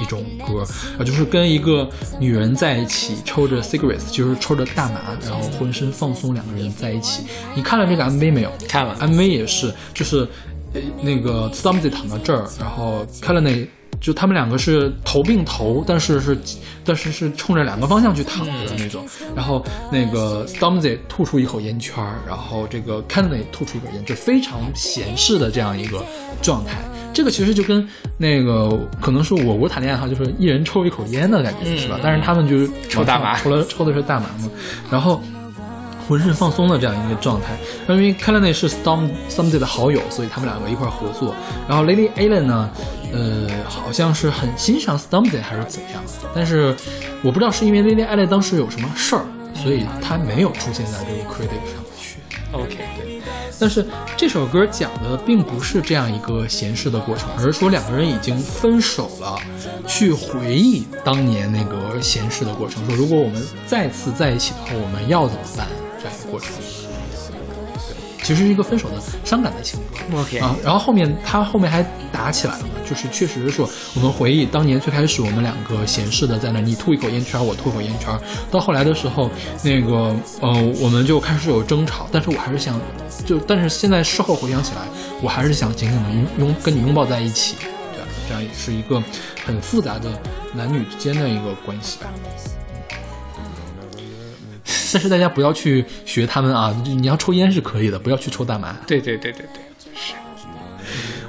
Speaker 2: 一种歌，啊，就是跟一个女人在一起，抽着 cigarettes，就是抽着大麻，然后浑身放松，两个人在一起。你看了这个 MV 没有？
Speaker 1: 看了
Speaker 2: MV 也是，就是呃那个 Stormzy 躺到这儿，然后 Kalani 就他们两个是头并头，但是是但是是冲着两个方向去躺着的那种。然后那个 Stormzy 吐出一口烟圈，然后这个 Kennedy 吐出一口烟，就非常闲适的这样一个状态。这个其实就跟那个可能是我国谈恋爱哈，就是一人抽一口烟的感觉，是吧？但是他们就是
Speaker 1: 抽大麻
Speaker 2: 除了抽的是大麻嘛，然后。浑身放松的这样一个状态。因为 Kalani 是 Storm Stormzy 的好友，所以他们两个一块儿合作。然后 Lady Allen 呢，呃，好像是很欣赏 Stormzy 还是怎样，但是我不知道是因为 Lady Allen 当时有什么事儿，所以他没有出现在这个 credit 上面去。
Speaker 1: OK，对
Speaker 2: 但是这首歌讲的并不是这样一个闲适的过程，而是说两个人已经分手了，去回忆当年那个闲适的过程。说如果我们再次在一起的话，我们要怎么办？这样一个过程。其实是一个分手的伤感的情歌。
Speaker 1: OK
Speaker 2: 啊，然后后面他后面还打起来了嘛，就是确实是说我们回忆当年最开始我们两个闲适的在那，你吐一口烟圈，我吐一口烟圈，到后来的时候，那个呃我们就开始有争吵，但是我还是想就但是现在事后回想起来，我还是想紧紧的拥拥跟你拥抱在一起，这样这样也是一个很复杂的男女之间的一个关系吧。但是大家不要去学他们啊！你要抽烟是可以的，不要去抽大麻。
Speaker 1: 对对对对对，是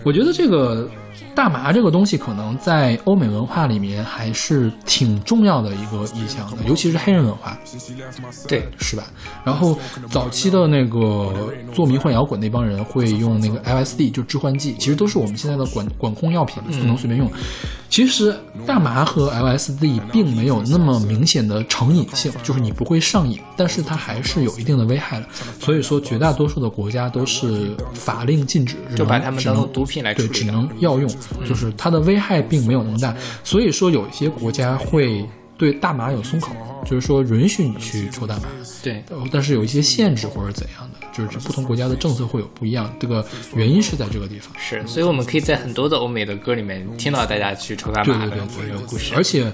Speaker 2: 我觉得这个大麻这个东西，可能在欧美文化里面还是挺重要的一个意象的，尤其是黑人文化，
Speaker 1: 对，
Speaker 2: 是吧？然后早期的那个做迷幻摇滚那帮人会用那个 LSD，就致幻剂，其实都是我们现在的管管控药品，不能随便用。其实大麻和 LSD 并没有那么明显的成瘾性，就是你不会上瘾，但是它还是有一定的危害的。所以说，绝大多数的国家都是法令禁止，只
Speaker 1: 就把它们当毒品来处
Speaker 2: 对，只能药用，就是它的危害并没有那么大。所以说，有一些国家会对大麻有松口，就是说允许你去抽大麻，
Speaker 1: 对，
Speaker 2: 呃但是有一些限制或者怎样的，就是不同国家的政策会有不一样。这个原因是在这个地方。
Speaker 1: 是，所以我们可以在很多的欧美的歌里面听到大家去抽大麻的
Speaker 2: 对对对
Speaker 1: 这个故事，
Speaker 2: 而且，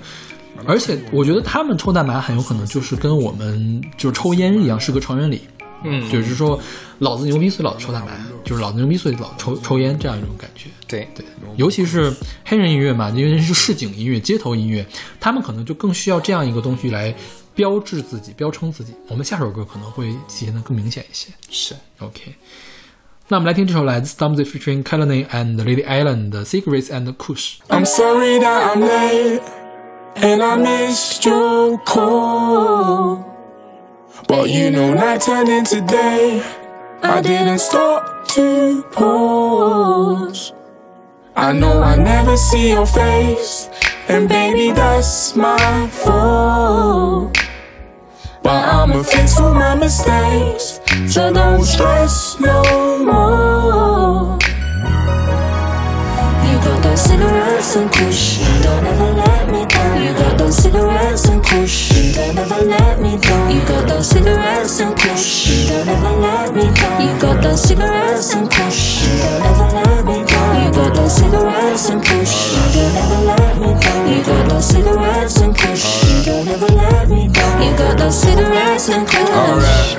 Speaker 2: 而且我觉得他们抽大麻很有可能就是跟我们就是抽烟一样，是个成人礼。
Speaker 1: 嗯
Speaker 2: 就是说，老子牛逼，所以老子抽大麻；就是老子牛逼，所以老抽抽烟，这样一种感觉。
Speaker 1: 对
Speaker 2: 对，尤其是黑人音乐嘛，因为是市井音乐、街头音乐，他们可能就更需要这样一个东西来 标志自己、标称自己。我们下首歌可能会体现的更明显一些。
Speaker 1: 是
Speaker 2: OK，那我们来听这首来自 Stormzy featuring Kalani and Lady Allen 的《Cigarettes and Kush》。
Speaker 11: I'm sorry that I'm late and I missed your call. But you know, night turned into day. I didn't stop to pause. I know I never see your face, and baby, that's my fault. But I'ma fix all my mistakes, so don't stress no more. You got those cigarettes and kush, don't ever let me down. You got those cigarettes and kush, don't ever let me down. You got those cigarettes and kush, don't ever let me down. You got those cigarettes and kush, don't ever let me down. You got those cigarettes and kush, You don't ever let me down. You got those cigarettes and kush, You don't ever let me down. You got those cigarettes and kush.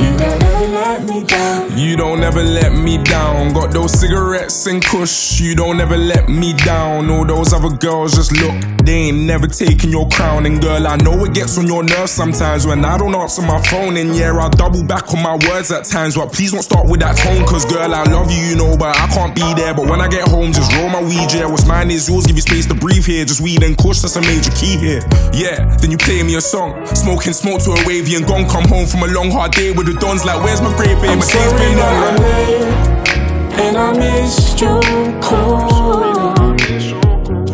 Speaker 11: You don't let me down.
Speaker 12: You don't ever let me down. Got those cigarettes and kush. You don't ever let me down. All those other girls just look, they ain't never taking your crown. And girl, I know it gets on your nerves sometimes when I don't answer my phone. And yeah, I double back on my words at times. But please don't start with that tone. Cause girl, I love you, you know, but I can't be there. But when I get home, just roll my weed, yeah. What's mine is yours, give you space to breathe here. Just weed and kush, that's a major key here. Yeah, then you play me a song. Smoking smoke to a wavy and gone. Come home from a long hard day with the dons like, where's my grape, babe? Day's
Speaker 11: sorry
Speaker 12: been
Speaker 11: late and I missed your call.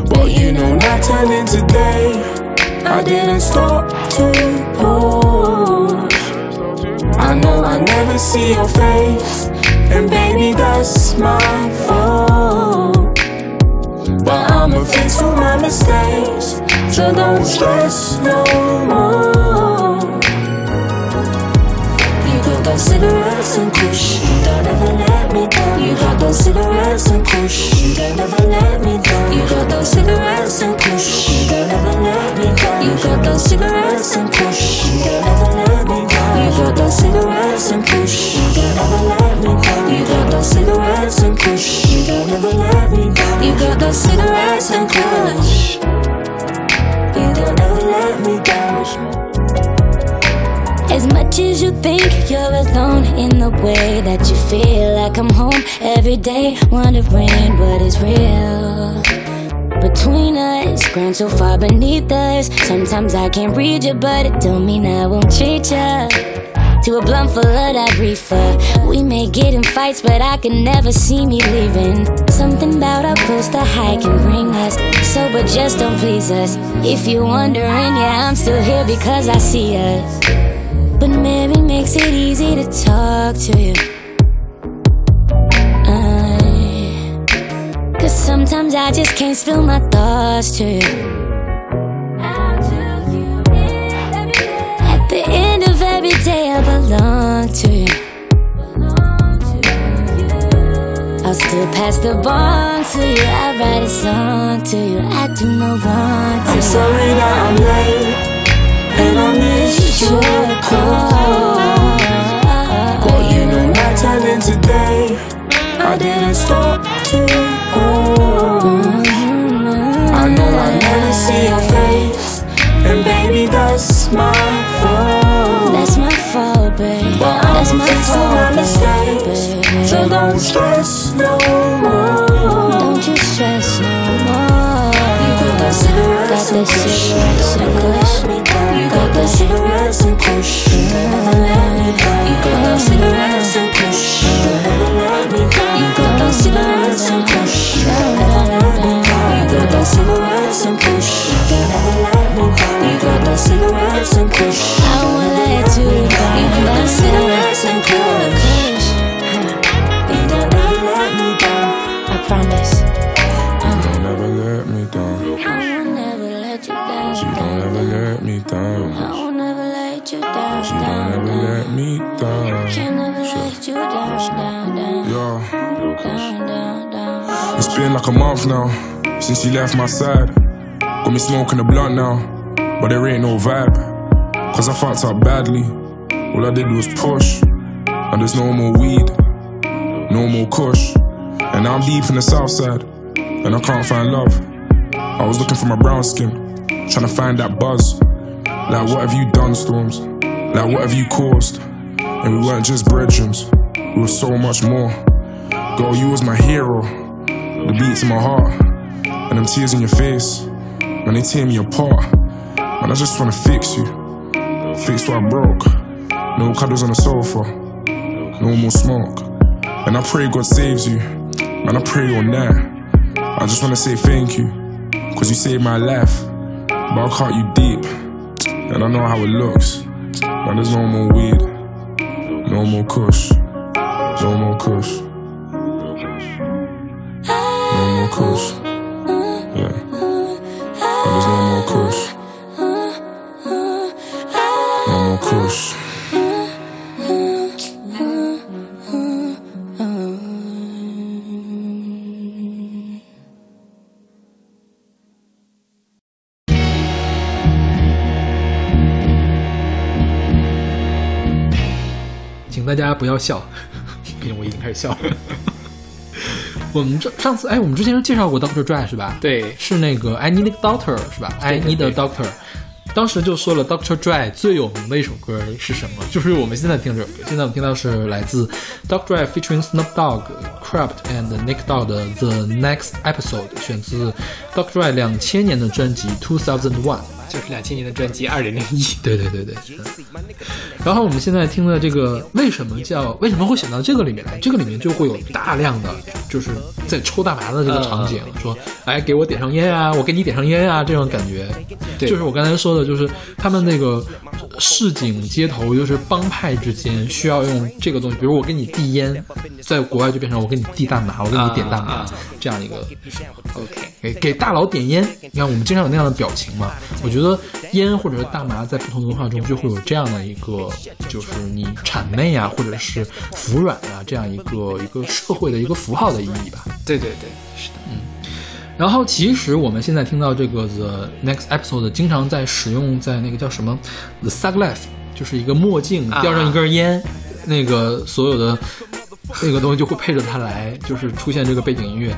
Speaker 11: But you know, night turned into day. I didn't stop to pause. I know I never see your face, and baby, that's my fault. But I'ma fix all my mistakes, so don't stress no more. Cigarettes and kush, don't ever let me down. You got those cigarettes and kush, don't ever let me down. You got those cigarettes and kush, don't ever let me down. You got those cigarettes and kush, don't ever let me down. You got those cigarettes and kush, don't ever let me down. You got those cigarettes and kush, don't ever let me down. You got those cigarettes and kush, you don't ever let me down.
Speaker 13: As much as you think you're alone in the way that you feel, like I come home every day wondering what is real. Between us, ground so far beneath us. Sometimes I can't read you, but it don't mean I won't treat you. To a blunt full of that reefer. We may get in fights, but I can never see me leaving. Something about how close the high can bring us. Sober just don't please us. If you're wondering, yeah, I'm still here because I see us. But Mary makes it easy to talk to you. I- Cause sometimes I just can't spill my thoughts to you. At the end of every day, I belong to you. I'll still pass the bond to you. I write a song to you. I do no wrong to
Speaker 11: I'm
Speaker 13: you.
Speaker 11: sorry that I'm late and I missed your call. But you know, night turned into day. I didn't stop to pause. I know I never see your face, and baby, that's my fault.
Speaker 13: That's my fault, babe.
Speaker 11: But
Speaker 13: That's
Speaker 11: I'ma
Speaker 13: my
Speaker 11: my
Speaker 13: fault,
Speaker 11: mistakes, so don't stress no more.
Speaker 13: Don't you stress no more.
Speaker 11: You got those cigarettes
Speaker 13: Got
Speaker 11: kush.
Speaker 13: cigarettes
Speaker 11: Don't
Speaker 13: and
Speaker 12: left my side. Got me smoking a blunt now, but there ain't no vibe. Cause I fucked up badly. All I did was push, and there's no more weed, no more kush. And I'm deep in the south side, and I can't find love. I was looking for my brown skin, trying to find that buzz. Like, what have you done, Storms? Like, what have you caused? And we weren't just brethren, we were so much more. Girl, you was my hero, the beats in my heart, and them tears in your face when they tear me apart. And I just wanna fix you, fix what I broke. No cuddles on the sofa, no more smoke. And I pray God saves you, and I pray on that. I just wanna say thank you, cause you saved my life. But I caught you deep, and I know how it looks. But there's no more weed, no more kush, no more kush, no more kush.
Speaker 2: 不要笑，毕竟我已经开始笑了。我们这上次哎，我们之前是介绍过 Doctor Dre 是吧？
Speaker 1: 对，
Speaker 2: 是那个 I Need a Doctor 是吧？I
Speaker 1: 对
Speaker 2: Need a Doctor。当时就说了，Doctor Dre 最有名的一首歌是什么？就是我们现在听这首歌。现在我们听到是来自 Doctor Dre featuring Snoop Dogg、Craft and Nick Dogg 的 The Next Episode，选自 Doctor Dre 两千年的专辑 Two Thousand One。
Speaker 1: 就是两千年的专辑《二零零一》。
Speaker 2: 对对对对。嗯然后我们现在听的这个为什么叫为什么会选到这个里面来？这个里面就会有大量的就是在抽大麻的这个场景，说哎给我点上烟啊，我给你点上烟啊，这种感觉。
Speaker 1: 对
Speaker 2: 就是我刚才说的，就是他们那个市井街头，就是帮派之间需要用这个东西，比如我给你递烟，在国外就变成我给你递大麻，我给你点大麻、这样一个
Speaker 1: OK，
Speaker 2: 给给大佬点烟，你看我们经常有那样的表情嘛。我觉得烟或者是大麻在不同文化中就会有这样的一个，就是你谄媚啊，或者是服软啊这样一个一个社会的一个符号的意义吧。
Speaker 1: 对对对，是的。
Speaker 2: 嗯然后其实我们现在听到这个 The Next Episode 经常在使用在那个叫什么 The Sug Life，就是一个墨镜
Speaker 1: 啊
Speaker 2: 叼上一根烟，那个所有的那个东西就会配着它来，就是出现这个背景音乐。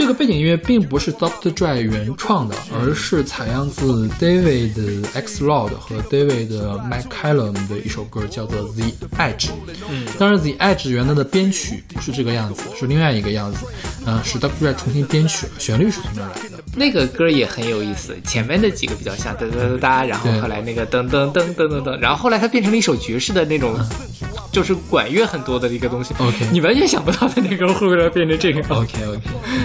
Speaker 2: 这个背景音乐并不是 Doctor Dre 原创的，而是采样自 David X Lord 和 David McCallum 的一首歌，叫做 The Edge。
Speaker 1: 嗯，
Speaker 2: 当然 The Edge 原来的编曲不是这个样子，是另外一个样子。嗯、是 Doctor Dre 重新编曲了，旋律是从这儿来的。
Speaker 1: 那个歌也很有意思，前面的几个比较像哒哒哒哒，然后后来那个噔噔噔噔噔噔，然后后来它变成了一首爵士的那种，就是管乐很多的一个东西。
Speaker 2: OK
Speaker 1: 你完全想不到它那个会不会变成这个。
Speaker 2: OK OK，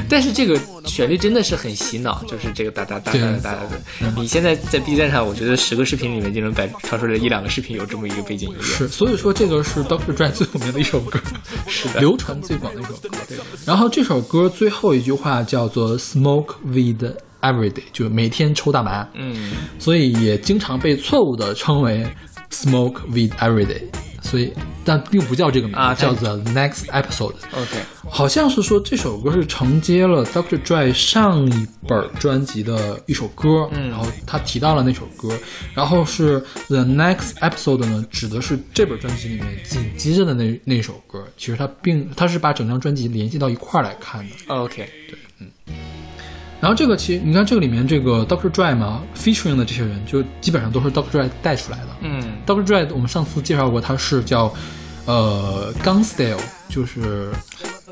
Speaker 1: 但是这个旋律真的是很洗脑，就是这个哒哒哒哒哒哒哒。你现在在 B 站上，我觉得十个视频里面就能摆挑出来一两个视频有这么一个背景音乐。
Speaker 2: 是，所以说这个是 Dr. Dre 最有名的一首歌，
Speaker 1: 是的
Speaker 2: 流传最广的一首歌。对然后这首歌最后一句话叫做 “Smoke with” every day”，就是每天抽大麻。
Speaker 1: 嗯，
Speaker 2: 所以也经常被错误的称为 “Smoke weed every day”。所以，但并不叫这个名字，
Speaker 1: 啊
Speaker 2: 叫 The Next Episode。
Speaker 1: OK，
Speaker 2: 好像是说这首歌是承接了 Doctor Dre 上一本专辑的一首歌，
Speaker 1: 嗯
Speaker 2: 然后他提到了那首歌，然后是 The Next Episode 呢，指的是这本专辑里面紧接着的那那首歌。其实他并他是把整张专辑联系到一块儿来看的。
Speaker 1: OK，
Speaker 2: 然后这个其实你看这个里面这个 Doctor Dre 嘛，featuring 的这些人就基本上都是 Doctor Dre 带出来的。
Speaker 1: 嗯
Speaker 2: ，Doctor Dre 我们上次介绍过，他是叫呃 Gun Style，就是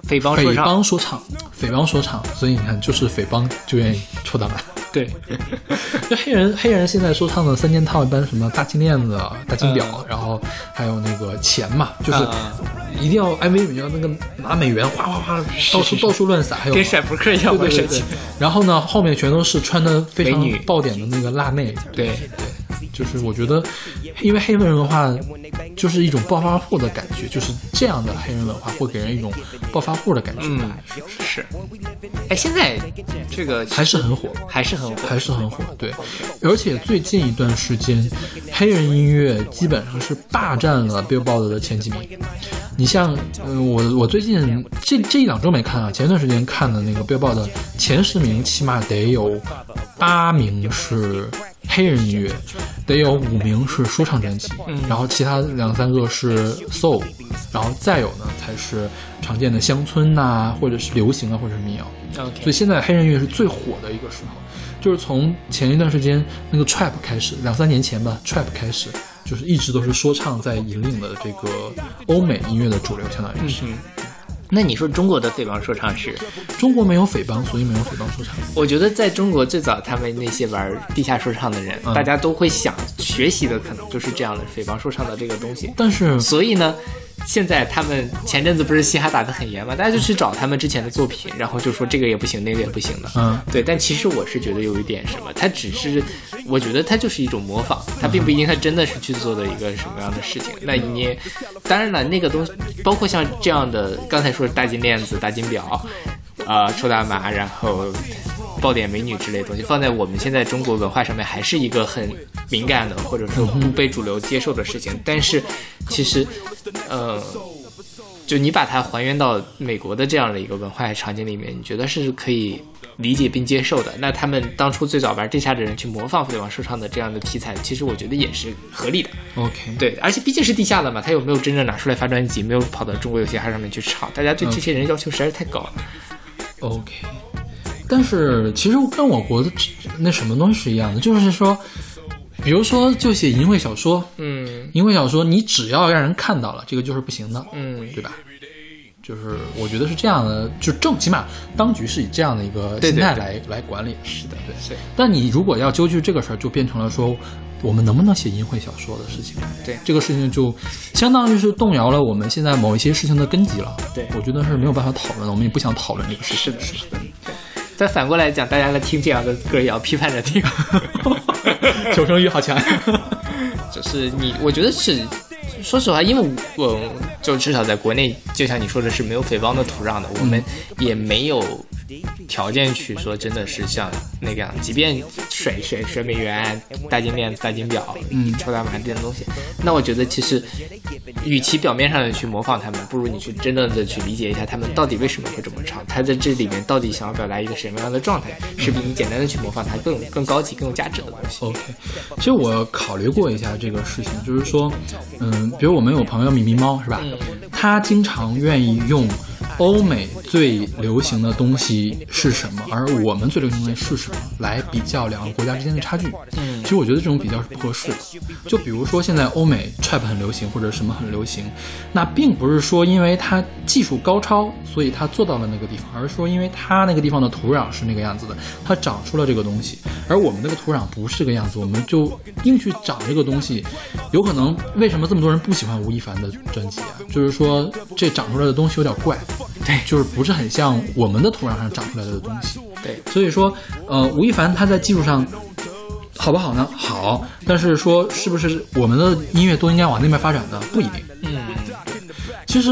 Speaker 2: 匪
Speaker 1: 匪帮说唱。
Speaker 2: 帮说唱，匪帮说唱，所以你看，就是匪帮就愿意抽大麻。
Speaker 1: 对，
Speaker 2: 就黑人黑人现在说唱的三件套，一般什么大金链子、大金表，
Speaker 1: 嗯。
Speaker 2: 然后还有那个钱嘛，就是
Speaker 1: 啊
Speaker 2: 一定要 MV 里面要那个拿美元哗哗哗到处到处乱撒，还有
Speaker 1: 跟甩扑克一样
Speaker 2: 对对对。然后呢，后面全都是穿的非常爆点的那个辣妹。
Speaker 1: 对
Speaker 2: 对，就是我觉得，因为黑人文化就是一种暴发户的感觉，就是这样的黑人文化会给人一种暴发户的感觉。
Speaker 1: 嗯，是。哎，现在这个
Speaker 2: 还是很火，
Speaker 1: 还是很火，
Speaker 2: 还是很火。对，而且最近一段时间，黑人音乐基本上是霸占了 Billboard 的前几名。你像，嗯、我我最近这这一两周没看啊，前段时间看的那个 Billboard 的前十名，起码得有八名是黑人音乐，得有五名是说唱专辑，
Speaker 1: 嗯
Speaker 2: 然后其他两三个是 soul，然后再有呢才是常见的乡村呐、或者是流行啊，或者是民谣。所以现在黑人音乐是最火的一个时候。就是从前一段时间那个 trap 开始，两三年前吧，trap 开始，就是一直都是说唱在引领的这个欧美音乐的主流，相当于是。
Speaker 1: 嗯那你说中国的匪帮说唱是？
Speaker 2: 中国没有匪帮，所以没有匪帮说唱。
Speaker 1: 我觉得在中国最早他们那些玩地下说唱的人，
Speaker 2: 嗯
Speaker 1: 大家都会想学习的，可能就是这样的匪帮说唱的这个东西。
Speaker 2: 但是
Speaker 1: 所以呢，现在他们前阵子不是嘻哈打得很严嘛，大家就去找他们之前的作品，然后就说这个也不行，那个也不行的。
Speaker 2: 嗯，
Speaker 1: 对。但其实我是觉得有一点什么，他只是，我觉得他就是一种模仿，他并不一定他真的是去做的一个什么样的事情。那你当然了，那个东西包括像这样的，刚才说的大金链子、大金表，呃，抽大麻，然后。爆点美女之类的东西放在我们现在中国文化上面，还是一个很敏感的，或者说不被主流接受的事情。但是，其实，呃，就你把它还原到美国的这样的一个文化场景里面，你觉得是可以理解并接受的。那他们当初最早玩地下的人去模仿互联网说唱的这样的题材，其实我觉得也是合理的。
Speaker 2: OK，
Speaker 1: 对，而且毕竟是地下的嘛，他有没有真正拿出来发专辑，没有跑到中国有嘻哈上面去唱，大家对这些人要求实在是太高了。
Speaker 2: OK，但是其实跟我国的那什么东西是一样的，就是说，比如说就写淫秽小说，
Speaker 1: 嗯
Speaker 2: 淫秽小说你只要让人看到了，这个就是不行的，
Speaker 1: 嗯，
Speaker 2: 对吧？就是我觉得是这样的，就正起码当局是以这样的一个
Speaker 1: 对对
Speaker 2: 心态
Speaker 1: 对
Speaker 2: 来来管理，
Speaker 1: 是的，
Speaker 2: 对。
Speaker 1: 对
Speaker 2: 但你如果要揪去这个事儿，就变成了说，我们能不能写淫秽小说的事情？
Speaker 1: 对
Speaker 2: 这个事情就相当于是动摇了我们现在某一些事情的根基了。
Speaker 1: 对
Speaker 2: 我觉得是没有办法讨论的，我们也不想讨论这个事情。
Speaker 1: 是的，是的。但反过来讲，大家来听这样的歌也要批判着听。
Speaker 2: 求生欲好强。
Speaker 1: 就是你，我觉得是，说实话，因为我就至少在国内，就像你说的是没有匪帮的土壤的，我们也没有条件去说真的是像那个样，即便甩甩甩美元、大金链子、大金表、
Speaker 2: 嗯
Speaker 1: 抽大麻这种东西，那我觉得其实，与其表面上的去模仿他们，不如你去真正的去理解一下他们到底为什么会这么唱，他在这里面到底想要表达一个什么样的状态，是比你简单的去模仿他更更高级、更有价值的东西。
Speaker 2: OK，其实我考虑过一下这个事情，就是说，嗯，比如我们有朋友咪咪猫是吧？他经常愿意用欧美最流行的东西是什么，而我们最流行的东西是什么来比较两个国家之间的差距。
Speaker 1: 嗯
Speaker 2: 其实我觉得这种比较是不合适的。就比如说现在欧美 trap 很流行，或者什么很流行，那并不是说因为它技术高超，所以它做到了那个地方，而是说因为它那个地方的土壤是那个样子的，它长出了这个东西，而我们那个土壤不是这个样子，我们就硬去长这个东西，有可能为什么这么多人不喜欢吴亦凡的专辑啊？就是说这长出来的东西有点怪，
Speaker 1: 对，
Speaker 2: 就是不是很像我们的土壤上长出来的东西。
Speaker 1: 对，
Speaker 2: 所以说，呃，吴亦凡他在技术上好不好呢？好，但是说是不是我们的音乐都应该往那边发展呢？不一定。
Speaker 1: 嗯，
Speaker 2: 其实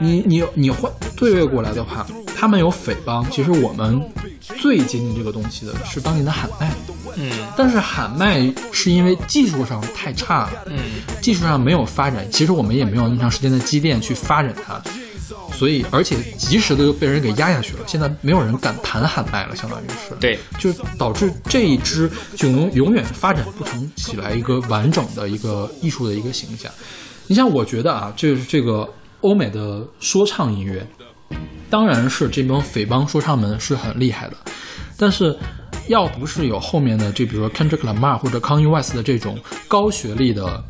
Speaker 2: 你你你换对位过来的话，他们有匪帮，其实我们最接近这个东西的是当年的喊麦。
Speaker 1: 嗯
Speaker 2: 但是喊麦是因为技术上太差了，
Speaker 1: 嗯，
Speaker 2: 技术上没有发展，其实我们也没有那么长时间的积淀去发展它，所以而且及时的又被人给压下去了。现在没有人敢弹喊麦了，相当于是，
Speaker 1: 对，
Speaker 2: 就导致这一支就永永远发展不成起来一个完整的一个艺术的一个形象。你像我觉得啊，就是这个欧美的说唱音乐，当然是这帮匪帮说唱们是很厉害的，但是要不是有后面的这，比如说 Kendrick Lamar 或者 Kanye West 的这种高学历的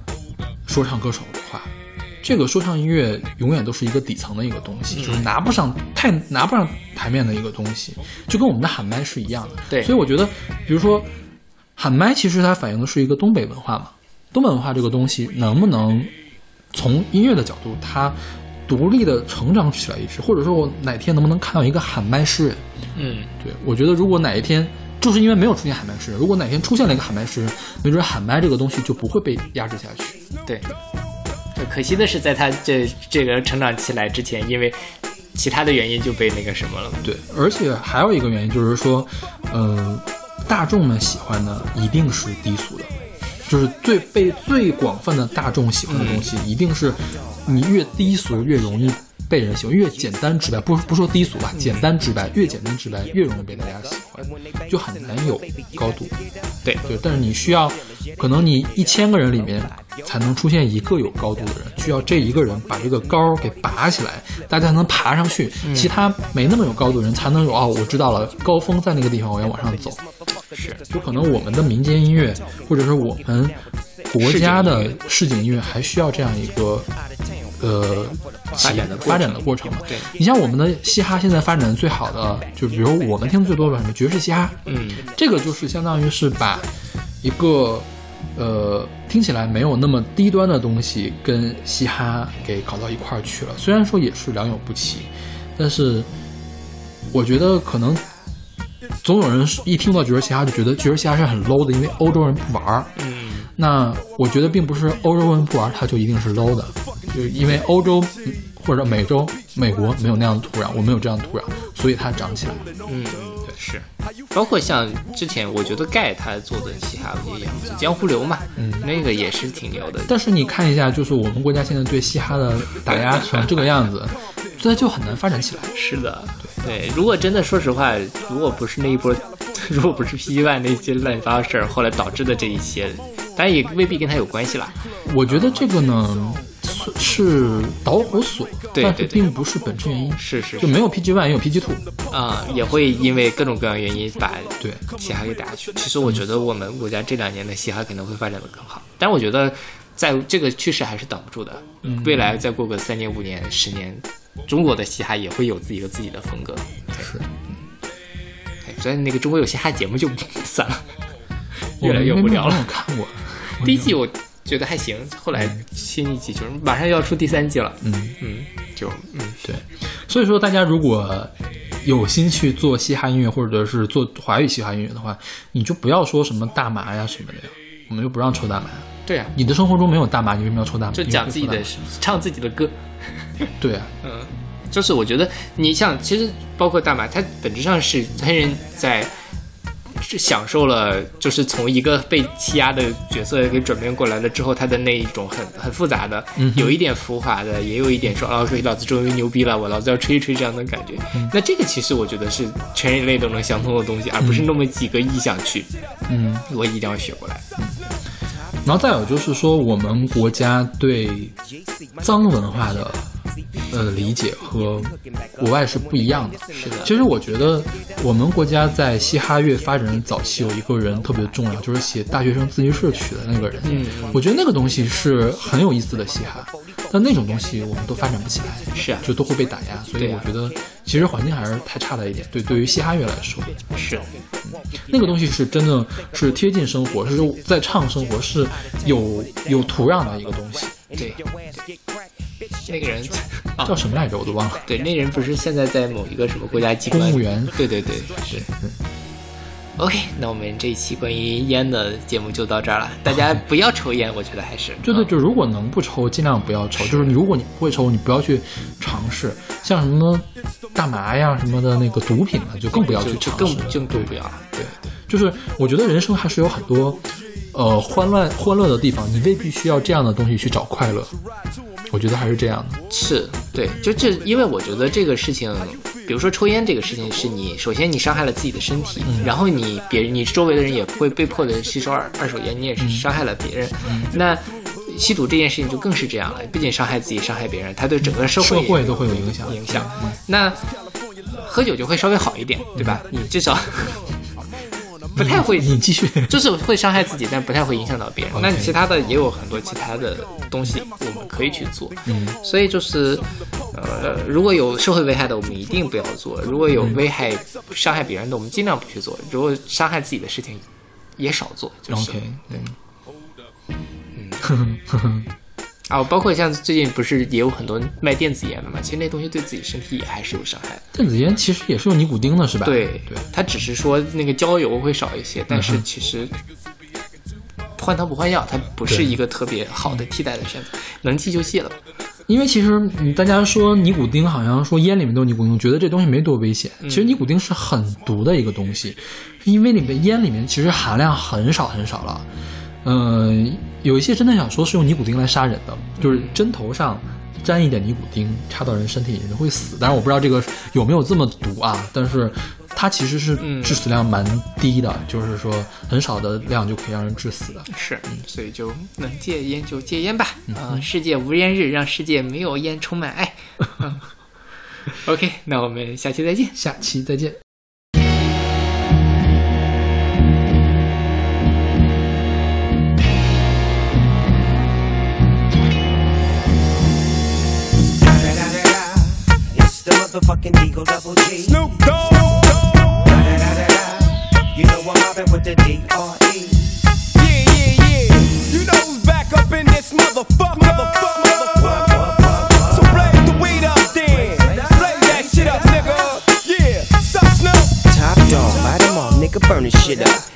Speaker 2: 说唱歌手的话，这个说唱音乐永远都是一个底层的一个东西，就是拿不上太拿不上台面的一个东西，就跟我们的喊麦是一样的。
Speaker 1: 对
Speaker 2: 所以我觉得，比如说喊麦，其实它反映的是一个东北文化嘛。东北文化这个东西能不能从音乐的角度，它独立的成长起来一支，或者说我哪天能不能看到一个喊麦诗人？
Speaker 1: 嗯，
Speaker 2: 对我觉得如果哪一天。就是因为没有出现喊麦诗人，如果哪天出现了一个喊麦诗人，没准喊麦这个东西就不会被压制下去。
Speaker 1: 对。可惜的是，在他这这个成长起来之前，因为其他的原因就被那个什么了。
Speaker 2: 对，而且还有一个原因就是说，呃，大众们喜欢的一定是低俗的，就是最被最广泛的大众喜欢的东西，一定是你越低俗越容易被人喜欢，越简单直白，不不说低俗吧，简单直白，越简单直白越容易被大家喜欢，就很难有高度。
Speaker 1: 对
Speaker 2: 就，但是你需要，可能你一千个人里面才能出现一个有高度的人，需要这一个人把这个高给拔起来，大家才能爬上去。其他没那么有高度的人才能有哦，我知道了，高峰在那个地方，我要往上走。
Speaker 1: 是，
Speaker 2: 就可能我们的民间音乐，或者是我们国家的市井音乐，还需要这样一个呃
Speaker 1: 发展的
Speaker 2: 发展的过程嘛。
Speaker 1: 对
Speaker 2: 你像我们的嘻哈现在发展的最好的，就比如我们听的最多的什么爵士嘻哈，
Speaker 1: 嗯，
Speaker 2: 这个就是相当于是把一个呃听起来没有那么低端的东西跟嘻哈给搞到一块儿去了。虽然说也是良莠不齐，但是我觉得可能总有人一听到爵士嘻哈就觉得爵士嘻哈是很 low 的，因为欧洲人不玩儿。
Speaker 1: 嗯，
Speaker 2: 那我觉得并不是欧洲人不玩，它就一定是 low 的，就是因为欧洲嗯或者美洲、美国没有那样的土壤，我们有这样的土壤，所以它长起来了。
Speaker 1: 嗯，对，是，包括像之前我觉得盖他做的嘻哈也一样，子江湖流嘛，
Speaker 2: 嗯
Speaker 1: 那个也是挺牛的。
Speaker 2: 但是你看一下，就是我们国家现在对嘻哈的打压成这个样子，这就很难发展起来。
Speaker 1: 是的，对，如果真的说实话，如果不是那一波，如果不是 One 那些乱七八糟事儿，后来导致的这一些，当然也未必跟他有关系啦。
Speaker 2: 我觉得这个呢是导火索，
Speaker 1: 对对对
Speaker 2: 并不是本质原因。
Speaker 1: 是是
Speaker 2: 就没有 PG One 也有 PG Two。
Speaker 1: 啊、也会因为各种各样原因把
Speaker 2: 对
Speaker 1: 嘻哈给打下去。其实我觉得我们国家这两年的嘻哈可能会发展的更好，但我觉得在这个趋势还是挡不住的。
Speaker 2: 嗯
Speaker 1: 未来再过个三年、五年、十年，中国的嘻哈也会有自己的自己的风格。
Speaker 2: 是，
Speaker 1: 哎所以那个中国有嘻哈节目就散了，越来越无聊了。
Speaker 2: 看过。
Speaker 1: 第一季我觉得还行，后来新一季就是马上要出第三季了。
Speaker 2: 嗯
Speaker 1: 嗯，就嗯
Speaker 2: 对，所以说大家如果有心去做嘻哈音乐，或者是做华语嘻哈音乐的话，你就不要说什么大麻呀什么的呀，我们就不让抽大麻。
Speaker 1: 对啊，
Speaker 2: 你的生活中没有大麻，你为什么要抽大麻？
Speaker 1: 就讲自己的唱自己的歌。
Speaker 2: 对啊，
Speaker 1: 嗯，就是我觉得你像，其实包括大麻，它本质上是黑人在是享受了，就是从一个被欺压的角色给转变过来了之后，他的那一种很很复杂的，
Speaker 2: 嗯
Speaker 1: 有一点浮华的，也有一点说，哦，老子终于牛逼了，我老子要吹一吹这样的感觉。那这个其实我觉得是全人类都能相通的东西，而不是那么几个意向去，
Speaker 2: 嗯。
Speaker 1: 我一定要学过来。
Speaker 2: 然后再有就是说，我们国家对脏文化的呃理解和国外是不一样的。
Speaker 1: 是的，
Speaker 2: 其实我觉得我们国家在嘻哈乐发展早期有一个人特别重要，就是写大学生自习室曲的那个人。
Speaker 1: 嗯
Speaker 2: 我觉得那个东西是很有意思的嘻哈，但那种东西我们都发展不起来，
Speaker 1: 是啊
Speaker 2: 就都会被打压。所以我觉得其实环境还是太差了一点。对，对于嘻哈乐来说，
Speaker 1: 是，
Speaker 2: 那个东西是真的是贴近生活，是在唱生活，是有有土壤的一个东西。
Speaker 1: 对，那个人啊
Speaker 2: 叫什么来着？我都忘了。
Speaker 1: 对，那人不是现在在某一个什么国家机关
Speaker 2: 公务员
Speaker 1: 对对对，是。OK，那我们这一期关于烟的节目就到这儿了。大家不要抽烟，我觉得还是
Speaker 2: 对对，就如果能不抽，尽量不要抽。就是如果你不会抽，你不要去尝试，像什么大麻呀什么的那个毒品啊，就更不要去
Speaker 1: 就就
Speaker 2: 尝试。
Speaker 1: 更就更不要了。
Speaker 2: 对，就是我觉得人生还是有很多呃欢乐欢乐的地方，你未必需要这样的东西去找快乐。我觉得还是这样的。
Speaker 1: 是对，就这，因为我觉得这个事情，比如说抽烟这个事情，是你首先你伤害了自己的身体，然后你别你周围的人也会被迫的吸收二二手烟，你也是伤害了别人。那吸毒这件事情就更是这样了，不仅伤害自己，伤害别人，它对整个社会
Speaker 2: 社会都会有影响。
Speaker 1: 影响。那喝酒就会稍微好一点，对吧？你至少不太会，
Speaker 2: 你继续。
Speaker 1: 就是会伤害自己，但不太会影响到别人。那其他的也有很多其他的东西我们可以去做。
Speaker 2: 嗯，
Speaker 1: 所以就是，呃，如果有社会危害的，我们一定不要做；如果有危害、伤害别人的，我们尽量不去做；如果伤害自己的事情，也少做。就是、
Speaker 2: OK，
Speaker 1: 啊，包括像最近不是也有很多卖电子烟的嘛？其实那东西对自己身体也还是有伤害的。
Speaker 2: 电子烟其实也是有尼古丁的，是吧？
Speaker 1: 对
Speaker 2: 对，
Speaker 1: 它只是说那个焦油会少一些，但是其实换汤不换药，它不是一个特别好的替代的选择，能戒就戒了吧。
Speaker 2: 因为其实嗯大家说尼古丁，好像说烟里面都有尼古丁，觉得这东西没多危险。
Speaker 1: 嗯
Speaker 2: 其实尼古丁是很毒的一个东西，因为里面烟里面其实含量很少很少了。嗯、有一些侦探小说是用尼古丁来杀人的，就是针头上沾一点尼古丁，插到人身体里人会死。但是我不知道这个有没有这么毒啊，但是它其实是
Speaker 1: 嗯
Speaker 2: 致死量蛮低的，就是说很少的量就可以让人致死的。
Speaker 1: 是，所以就能戒烟就戒烟吧。啊、世界无烟日，让世界没有烟充满爱。嗯 OK，那我们下期再见。
Speaker 2: 下期再见。
Speaker 14: 「motherfucking Eagle Double G.
Speaker 10: Snoop Dogg.
Speaker 14: You know I'm mobbing with the D.R.E.
Speaker 10: Yeah, yeah, yeah. You know who's back up in this motherfucker. Motherfucker, motherfucker. So blaze the weed up then. Blaze that shit up, nigga. Yeah. Sup, Snoop?
Speaker 14: Top dog, light 'em all, nigga, burn this shit up.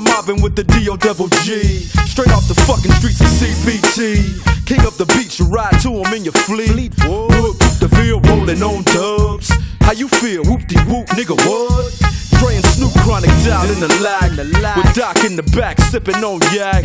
Speaker 10: I'm mobbing with the D.O. double G. Straight off the fucking streets of CPT. King up the beach, you ride to him in your fleet. Whoop, the field rolling on dubs. How you feel? Whoop de whoop, nigga, what? And Snoop chronic down in the lag. the lag. With Doc in the back, sipping on yak.